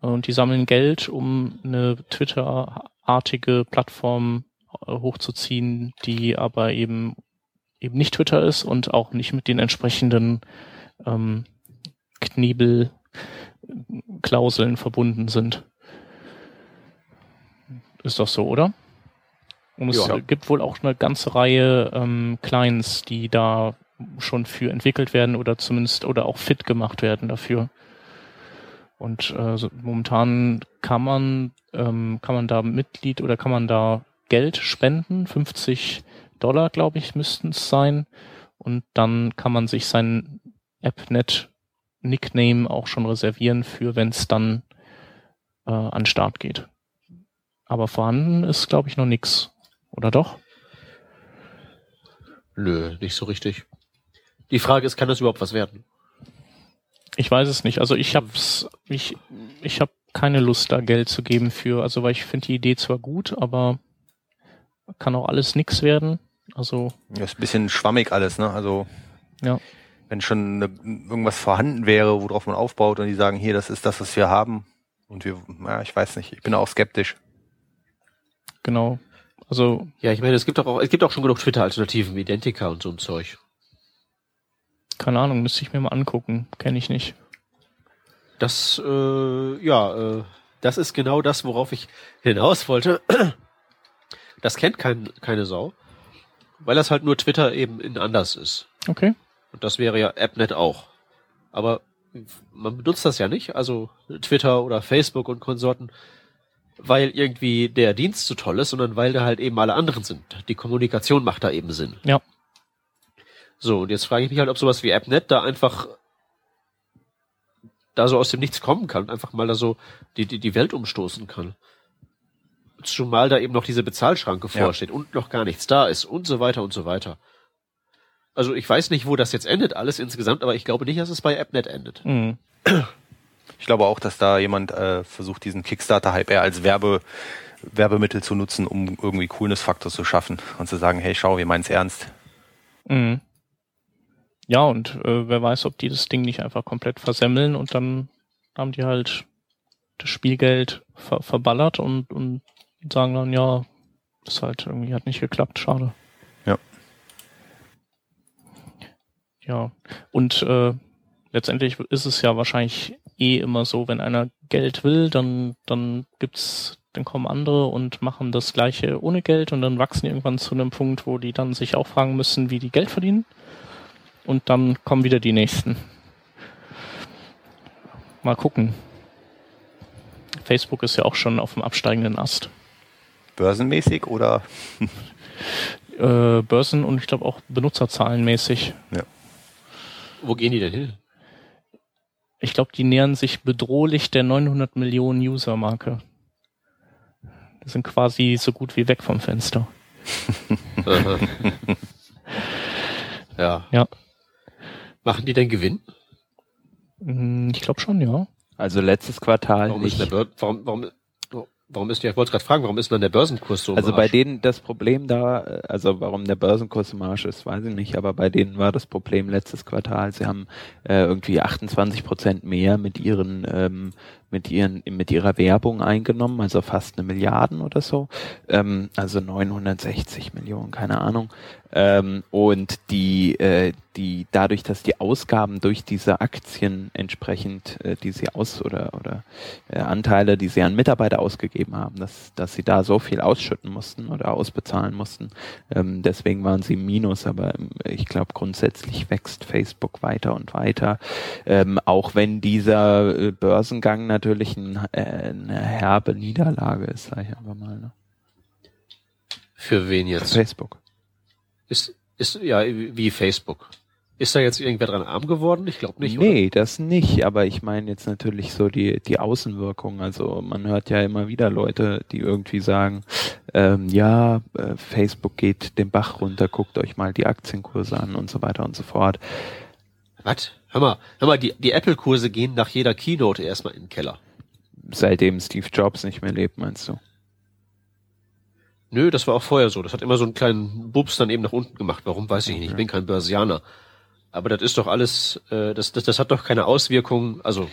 Und die sammeln Geld, um eine Twitter-artige Plattform hochzuziehen, die aber eben eben nicht Twitter ist und auch nicht mit den entsprechenden ähm, Knebel-Klauseln verbunden sind. Ist doch so, oder? Und es Ja. gibt wohl auch eine ganze Reihe ähm, Clients, die da schon für entwickelt werden oder zumindest oder auch fit gemacht werden dafür. Und äh, so, momentan kann man ähm, kann man da Mitglied oder kann man da Geld spenden, 50 Dollar glaube ich müssten es sein, und dann kann man sich sein AppNet Nickname auch schon reservieren für, wenn es dann äh, an Start geht. Aber vorhanden ist glaube ich noch nix, oder doch? Nö, nicht so richtig. Die Frage ist, kann das überhaupt was werden? Ich weiß es nicht. Also ich hab's, ich, ich habe keine Lust, da Geld zu geben für, also weil ich finde die Idee zwar gut, aber kann auch alles nix werden. Also Ja, ist ein bisschen schwammig alles, ne? Also Ja. wenn schon ne, irgendwas vorhanden wäre, worauf man aufbaut und die sagen, hier, das ist das, was wir haben. Und wir, ja, ich weiß nicht, ich bin auch skeptisch. genau. Also Ja, ich meine, es gibt doch auch, es gibt auch schon genug Twitter-Alternativen, Identica und so ein Zeug. keine Ahnung, müsste ich mir mal angucken. Kenne ich nicht. Das, äh, ja, äh, das ist genau das, worauf ich hinaus wollte. Das kennt kein, keine Sau, weil das halt nur Twitter eben in anders ist. Okay. Und das wäre ja AppNet auch. Aber man benutzt das ja nicht, also Twitter oder Facebook und Konsorten, weil irgendwie der Dienst so toll ist, sondern weil da halt eben alle anderen sind. Die Kommunikation macht da eben Sinn. Ja. So, und jetzt frage ich mich halt, ob sowas wie AppNet da einfach da so aus dem Nichts kommen kann, einfach mal da so die, die, die Welt umstoßen kann. Zumal da eben noch diese Bezahlschranke Ja. vorsteht und noch gar nichts da ist und so weiter und so weiter. Also ich weiß nicht, wo das jetzt endet, alles insgesamt, aber ich glaube nicht, dass es bei AppNet endet. Mhm. Ich glaube auch, dass da jemand äh, versucht, diesen Kickstarter-Hype eher als Werbe, Werbemittel zu nutzen, um irgendwie Coolness-Faktor zu schaffen und zu sagen, hey, schau, wir meinen's ernst. Mhm. Ja, und äh, wer weiß, ob die das Ding nicht einfach komplett versemmeln und dann haben die halt das Spielgeld ver verballert und, und sagen dann, ja, das halt irgendwie hat nicht geklappt, schade. Ja. Ja, und äh, letztendlich ist es ja wahrscheinlich eh immer so, wenn einer Geld will, dann, dann gibt's, dann kommen andere und machen das Gleiche ohne Geld und dann wachsen die irgendwann zu einem Punkt, wo die dann sich auch fragen müssen, wie die Geld verdienen. Und dann kommen wieder die nächsten. Mal gucken. Facebook ist ja auch schon auf dem absteigenden Ast. Börsenmäßig oder? Äh, Börsen und ich glaube auch Benutzerzahlenmäßig. Wo gehen die denn hin? Ich glaube, die nähern sich bedrohlich der 900 Millionen User-Marke. Die sind quasi so gut wie weg vom Fenster. Ja. Ja. Machen die denn Gewinn? Hm, Ich glaube schon, ja. Also letztes Quartal Warum ist nicht. der Bör warum, warum, warum ist ich wollte gerade fragen, warum ist denn der Börsenkurs so? Also bei denen das Problem da, äh, also warum der Börsenkurs im Arsch ist, weiß ich nicht, aber bei denen war das Problem letztes Quartal, sie haben äh, irgendwie 28 Prozent mehr mit ihren ähm, mit ihren mit ihrer Werbung eingenommen, also fast eine Milliarden oder so, ähm, also 960 Millionen, keine Ahnung. Ähm, und die äh, die dadurch, dass die Ausgaben durch diese Aktien entsprechend, äh, die sie aus oder oder äh, Anteile, die sie an Mitarbeiter ausgegeben haben, dass dass sie da so viel ausschütten mussten oder ausbezahlen mussten. Ähm, deswegen waren sie Minus, aber ähm, ich glaube grundsätzlich wächst Facebook weiter und weiter, ähm, auch wenn dieser äh, Börsengang natürlich ein, äh, eine herbe Niederlage ist, sage ich einfach mal. Ne? Für wen Für jetzt? Facebook. Ist, ist, ja, wie Facebook. Ist da jetzt irgendwer dran arm geworden? Ich glaube nicht, nee, das nicht, aber ich meine jetzt natürlich so die, die Außenwirkung. Also man hört ja immer wieder Leute, die irgendwie sagen, ähm, ja, äh, Facebook geht den Bach runter, guckt euch mal die Aktienkurse an und so weiter und so fort. oder? Was? Hör mal, hör mal, die, die Apple-Kurse gehen nach jeder Keynote erstmal in den Keller. Seitdem Steve Jobs nicht mehr lebt, meinst du? Nö, das war auch vorher so. Das hat immer so einen kleinen Bubs dann eben nach unten gemacht. Warum weiß ich nicht. Ich bin kein Börsianer. Aber das ist doch alles, äh, das, das, das hat doch keine Auswirkung. Also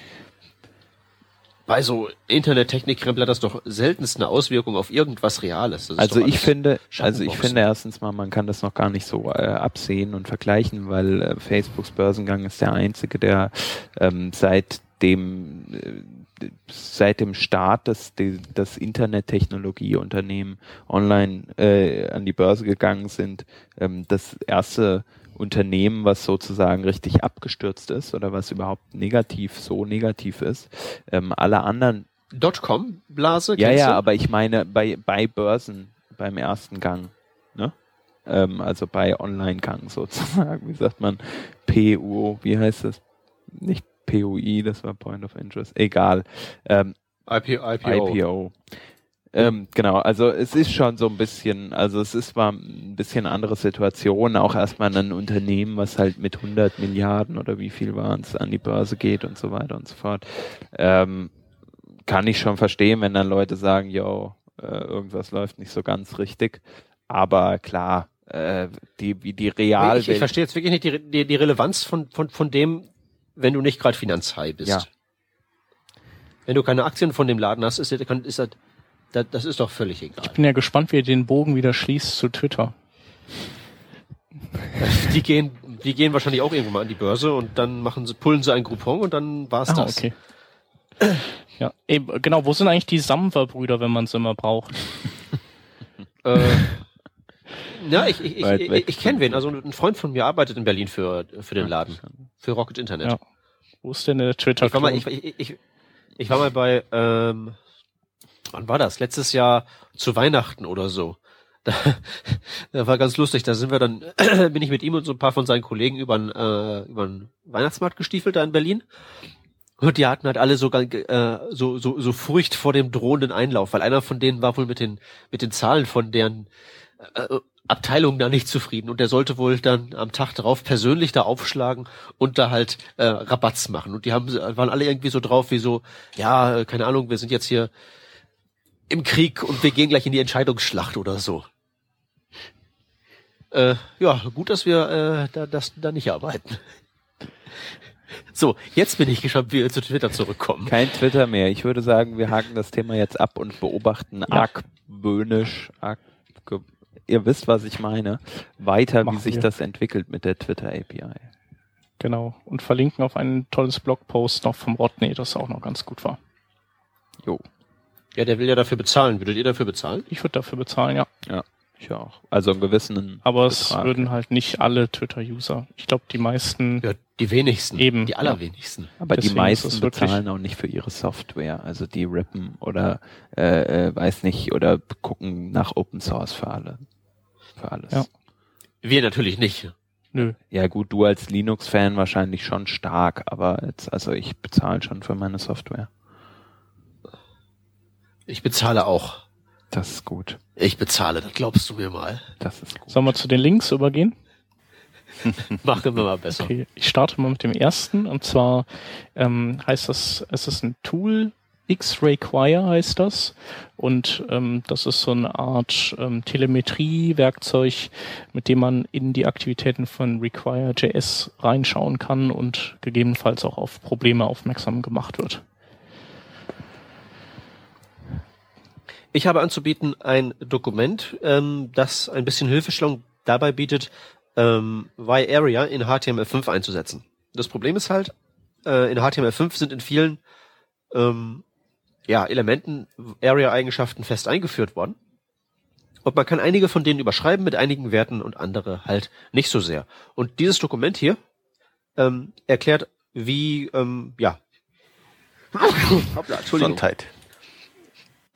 bei so Internettechnik-Krempel hat das doch seltenst eine Auswirkung auf irgendwas Reales. Also ich finde, also ich finde erstens mal, man kann das noch gar nicht so äh, absehen und vergleichen, weil äh, Facebooks Börsengang ist der einzige, der ähm, seit dem äh, seit dem Start des, des Internettechnologieunternehmen online äh, an die Börse gegangen sind, ähm, das erste Unternehmen, was sozusagen richtig abgestürzt ist oder was überhaupt negativ, so negativ ist. Ähm, alle anderen. Dotcom-Blase? Ja, ja, du? aber ich meine bei, bei Börsen beim ersten Gang. Ne? Ähm, also bei Online-Gang sozusagen. Wie sagt man? PUO, wie heißt das? Nicht PUI, das war Point of Interest. Egal. Ähm, IPO. IPO. Ähm, genau, also es ist schon so ein bisschen, also es ist mal ein bisschen andere Situation, auch erstmal ein Unternehmen, was halt mit 100 Milliarden oder wie viel waren es an die Börse geht und so weiter und so fort. Ähm, kann ich schon verstehen, wenn dann Leute sagen, yo, äh, irgendwas läuft nicht so ganz richtig. Aber klar, äh, die, wie die Real. Ich, ich verstehe jetzt wirklich nicht die, die, die Relevanz von, von, von dem, wenn du nicht gerade Finanzhai bist. Ja. Wenn du keine Aktien von dem Laden hast, ist, ist, ist das das, das ist doch völlig egal. Ich bin ja gespannt, wie ihr den Bogen wieder schließt zu Twitter. die gehen, die gehen wahrscheinlich auch irgendwann mal an die Börse und dann machen sie, pullen sie ein Groupon und dann war's ah, das. Okay. Ja, eben, genau. Wo sind eigentlich die Samwer-Brüder, wenn man sie immer braucht? äh, ja, ich, ich, ich, ich, ich kenne wen. Also ein Freund von mir arbeitet in Berlin für, für den Laden, für Rocket Internet. Ja. Wo ist denn der twitter ich war mal, ich, ich, ich, ich war mal bei ähm, wann war das? Letztes Jahr zu Weihnachten oder so. Da, da war ganz lustig. Da sind wir dann, bin ich mit ihm und so ein paar von seinen Kollegen über den, äh, über Weihnachtsmarkt gestiefelt da in Berlin. Und die hatten halt alle so, äh, so, so, so Furcht vor dem drohenden Einlauf, weil einer von denen war wohl mit den, mit den Zahlen von deren äh, Abteilung da nicht zufrieden und der sollte wohl dann am Tag darauf persönlich da aufschlagen und da halt äh, Rabatz machen. Und die haben waren alle irgendwie so drauf wie so, ja, keine Ahnung, wir sind jetzt hier im Krieg und wir gehen gleich in die Entscheidungsschlacht oder so. Äh, ja, gut, dass wir äh, da, das, da nicht arbeiten. So, jetzt bin ich gespannt, wie wir zu Twitter zurückkommen. Kein Twitter mehr. Ich würde sagen, wir haken das Thema jetzt ab und beobachten ja. argwöhnisch, arg, ihr wisst, was ich meine, weiter, Machen wie sich wir. das entwickelt mit der Twitter API. Genau. Und verlinken auf ein tolles Blogpost noch vom Rodney, das auch noch ganz gut war. Jo. Ja, der will ja dafür bezahlen. Würdet ihr dafür bezahlen? Ich würde dafür bezahlen, ja. Ja, ich auch. Also einen gewissen. Aber es würden halt nicht alle Twitter-User. Ich glaube, die meisten. Ja, die wenigsten. Eben. Die allerwenigsten. Ja. Aber Deswegen die meisten bezahlen auch nicht für ihre Software. Also die rippen oder äh, äh, weiß nicht oder gucken nach Open Source für alle. Für alles. Ja. Wir natürlich nicht. Nö. Ja gut, du als Linux-Fan wahrscheinlich schon stark, aber jetzt, also ich bezahle schon für meine Software. Ich bezahle auch. Das ist gut. Ich bezahle, das glaubst du mir mal. Das ist gut. Sollen wir zu den Links übergehen? Machen wir mal besser. Okay, ich starte mal mit dem ersten und zwar ähm, heißt das, es ist ein Tool, X-Require heißt das und ähm, das ist so eine Art ähm, Telemetrie-Werkzeug, mit dem man in die Aktivitäten von Require.js reinschauen kann und gegebenenfalls auch auf Probleme aufmerksam gemacht wird. Ich habe anzubieten ein Dokument, ähm, das ein bisschen Hilfestellung dabei bietet, ähm, Y-Area in HTML5 einzusetzen. Das Problem ist halt, äh, in HTML5 sind in vielen ähm, ja, Elementen Area-Eigenschaften fest eingeführt worden. Und man kann einige von denen überschreiben mit einigen Werten und andere halt nicht so sehr. Und dieses Dokument hier ähm, erklärt, wie, ähm, ja. Hoppla, Entschuldigung. Gesundheit.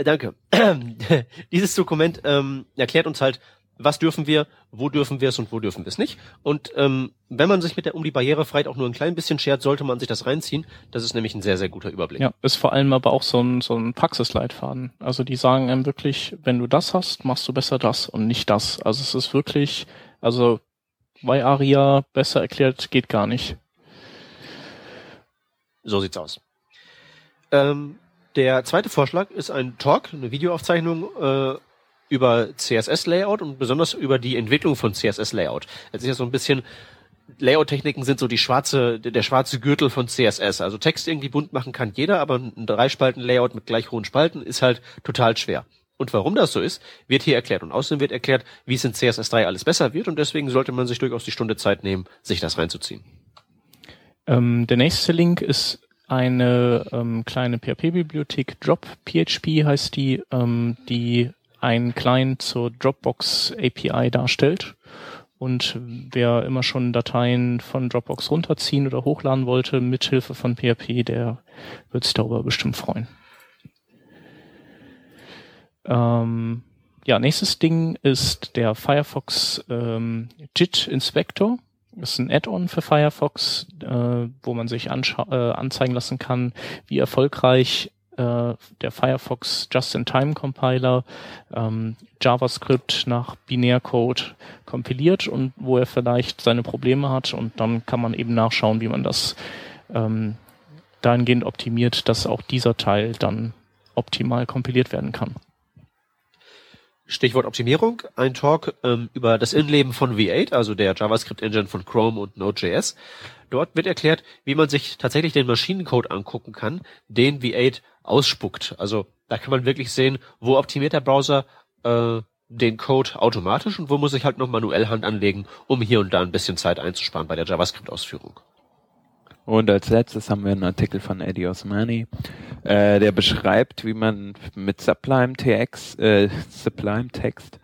Danke. Dieses Dokument ähm, erklärt uns halt, was dürfen wir, wo dürfen wir es und wo dürfen wir es nicht. Und ähm, wenn man sich mit der um die Barrierefreiheit auch nur ein klein bisschen schert, sollte man sich das reinziehen. Das ist nämlich ein sehr, sehr guter Überblick. Ja, ist vor allem aber auch so ein, so ein Praxisleitfaden. Also die sagen einem wirklich, wenn du das hast, machst du besser das und nicht das. Also es ist wirklich, also bei Aria besser erklärt geht gar nicht. So sieht's aus. Ähm, der zweite Vorschlag ist ein Talk, eine Videoaufzeichnung äh, über CSS-Layout und besonders über die Entwicklung von CSS-Layout. Es ist ja so ein bisschen Layout-Techniken sind so die schwarze, der schwarze Gürtel von CSS. Also Text irgendwie bunt machen kann jeder, aber ein Dreispalten-Layout mit gleich hohen Spalten ist halt total schwer. Und warum das so ist, wird hier erklärt. Und außerdem wird erklärt, wie es in CSS3 alles besser wird. Und deswegen sollte man sich durchaus die Stunde Zeit nehmen, sich das reinzuziehen. Ähm, der nächste Link ist eine ähm, kleine PHP-Bibliothek, Drop.php heißt die, ähm, die ein Client zur Dropbox API darstellt. Und wer immer schon Dateien von Dropbox runterziehen oder hochladen wollte, mithilfe von PHP, der wird sich darüber bestimmt freuen. Ähm, ja, nächstes Ding ist der Firefox ähm, JIT Inspector. Ist ein Add-on für Firefox, äh, wo man sich äh, anzeigen lassen kann, wie erfolgreich äh, der Firefox Just-in-Time-Compiler ähm, JavaScript nach Binärcode kompiliert und wo er vielleicht seine Probleme hat und dann kann man eben nachschauen, wie man das ähm, dahingehend optimiert, dass auch dieser Teil dann optimal kompiliert werden kann. Stichwort Optimierung, ein Talk ähm, über das Innenleben von V8, also der JavaScript-Engine von Chrome und Node.js. Dort wird erklärt, wie man sich tatsächlich den Maschinencode angucken kann, den V8 ausspuckt. Also da kann man wirklich sehen, wo optimiert der Browser äh, den Code automatisch und wo muss ich halt noch manuell Hand anlegen, um hier und da ein bisschen Zeit einzusparen bei der JavaScript-Ausführung. Und als letztes haben wir einen Artikel von Eddie Osmani, äh, der beschreibt, wie man mit Sublime TX, äh, Sublime Text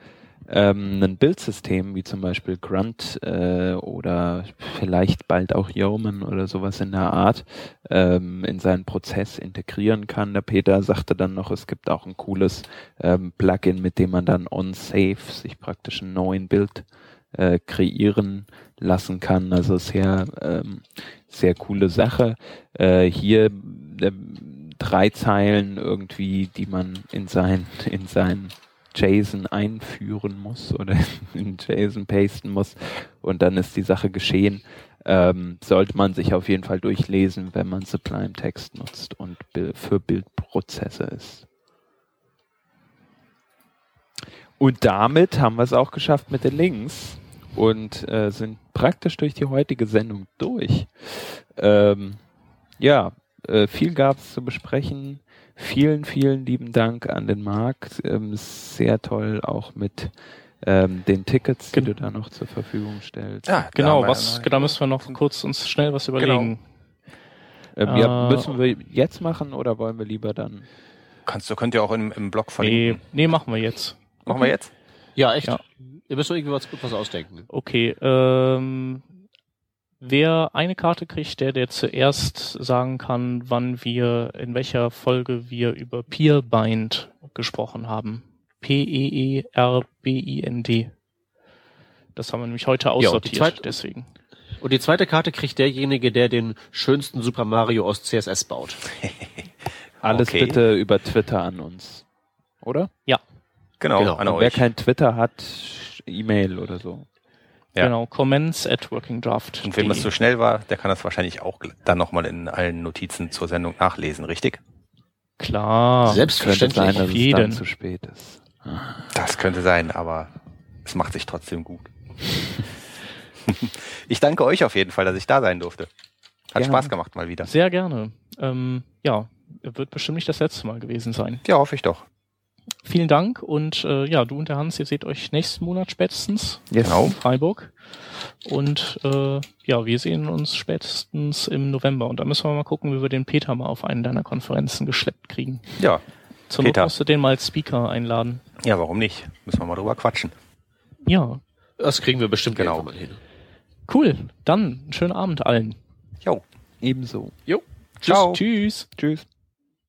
ähm, ein Bildsystem wie zum Beispiel Grunt äh, oder vielleicht bald auch Yeoman oder sowas in der Art ähm, in seinen Prozess integrieren kann. Der Peter sagte dann noch, es gibt auch ein cooles ähm, Plugin, mit dem man dann on Safe sich praktisch einen neuen Bild äh, kreieren lassen kann. Also sehr ähm, sehr coole Sache. Äh, hier äh, drei Zeilen irgendwie, die man in sein in sein JSON einführen muss oder in JSON pasten muss und dann ist die Sache geschehen. Ähm, sollte man sich auf jeden Fall durchlesen, wenn man Sublime Text nutzt und für Bildprozesse ist. Und damit haben wir es auch geschafft mit den Links und äh, sind praktisch durch die heutige Sendung durch. Ähm, ja, äh, viel gab es zu besprechen. Vielen, vielen lieben Dank an den Markt. Ähm, sehr toll auch mit ähm, den Tickets, die du da noch zur Verfügung stellst. Ja, genau, was, da müssen wir noch kurz uns schnell was überlegen. Genau. Äh, ja, müssen wir jetzt machen oder wollen wir lieber dann? Kannst du, könnt ihr auch im, im Blog verlinken. Nee, nee, machen wir jetzt. Machen wir jetzt? Ja, echt. Ja. Ihr müsst doch irgendwie was, was ausdenken. Okay, ähm, wer eine Karte kriegt, der, der zuerst sagen kann, wann wir, in welcher Folge wir über Peerbind gesprochen haben. P-E-E-R-B-I-N-D. Das haben wir nämlich heute aussortiert, ja, zweite, deswegen. Und die zweite Karte kriegt derjenige, der den schönsten Super Mario aus CSS baut. Alles okay. bitte über Twitter an uns. Oder? Ja. Genau, genau. an Wer kein Twitter hat, E-Mail oder so. Ja. Genau, comments at workingdraft. Und wenn das so schnell war, der kann das wahrscheinlich auch dann nochmal in allen Notizen zur Sendung nachlesen, richtig? Klar. Selbstverständlich. Könnte sein, dass es dann zu spät ist. Das könnte sein, aber es macht sich trotzdem gut. ich danke euch auf jeden Fall, dass ich da sein durfte. Hat ja. Spaß gemacht mal wieder. Sehr gerne. Ähm, ja, wird bestimmt nicht das letzte Mal gewesen sein. Ja, hoffe ich doch vielen Dank und äh, ja, du und der Hans, ihr seht euch nächsten Monat spätestens yes. genau. in Freiburg. Und äh, ja, wir sehen uns spätestens im November und da müssen wir mal gucken, wie wir den Peter mal auf einen deiner Konferenzen geschleppt kriegen. Ja. Zur Peter. Not musst du den mal als Speaker einladen. Ja, warum nicht? Müssen wir mal drüber quatschen. Ja. Das kriegen wir bestimmt genau mal hin. Cool. Dann einen schönen Abend allen. Jo. Ebenso. Jo. Ciao. Tschüss. Tschüss.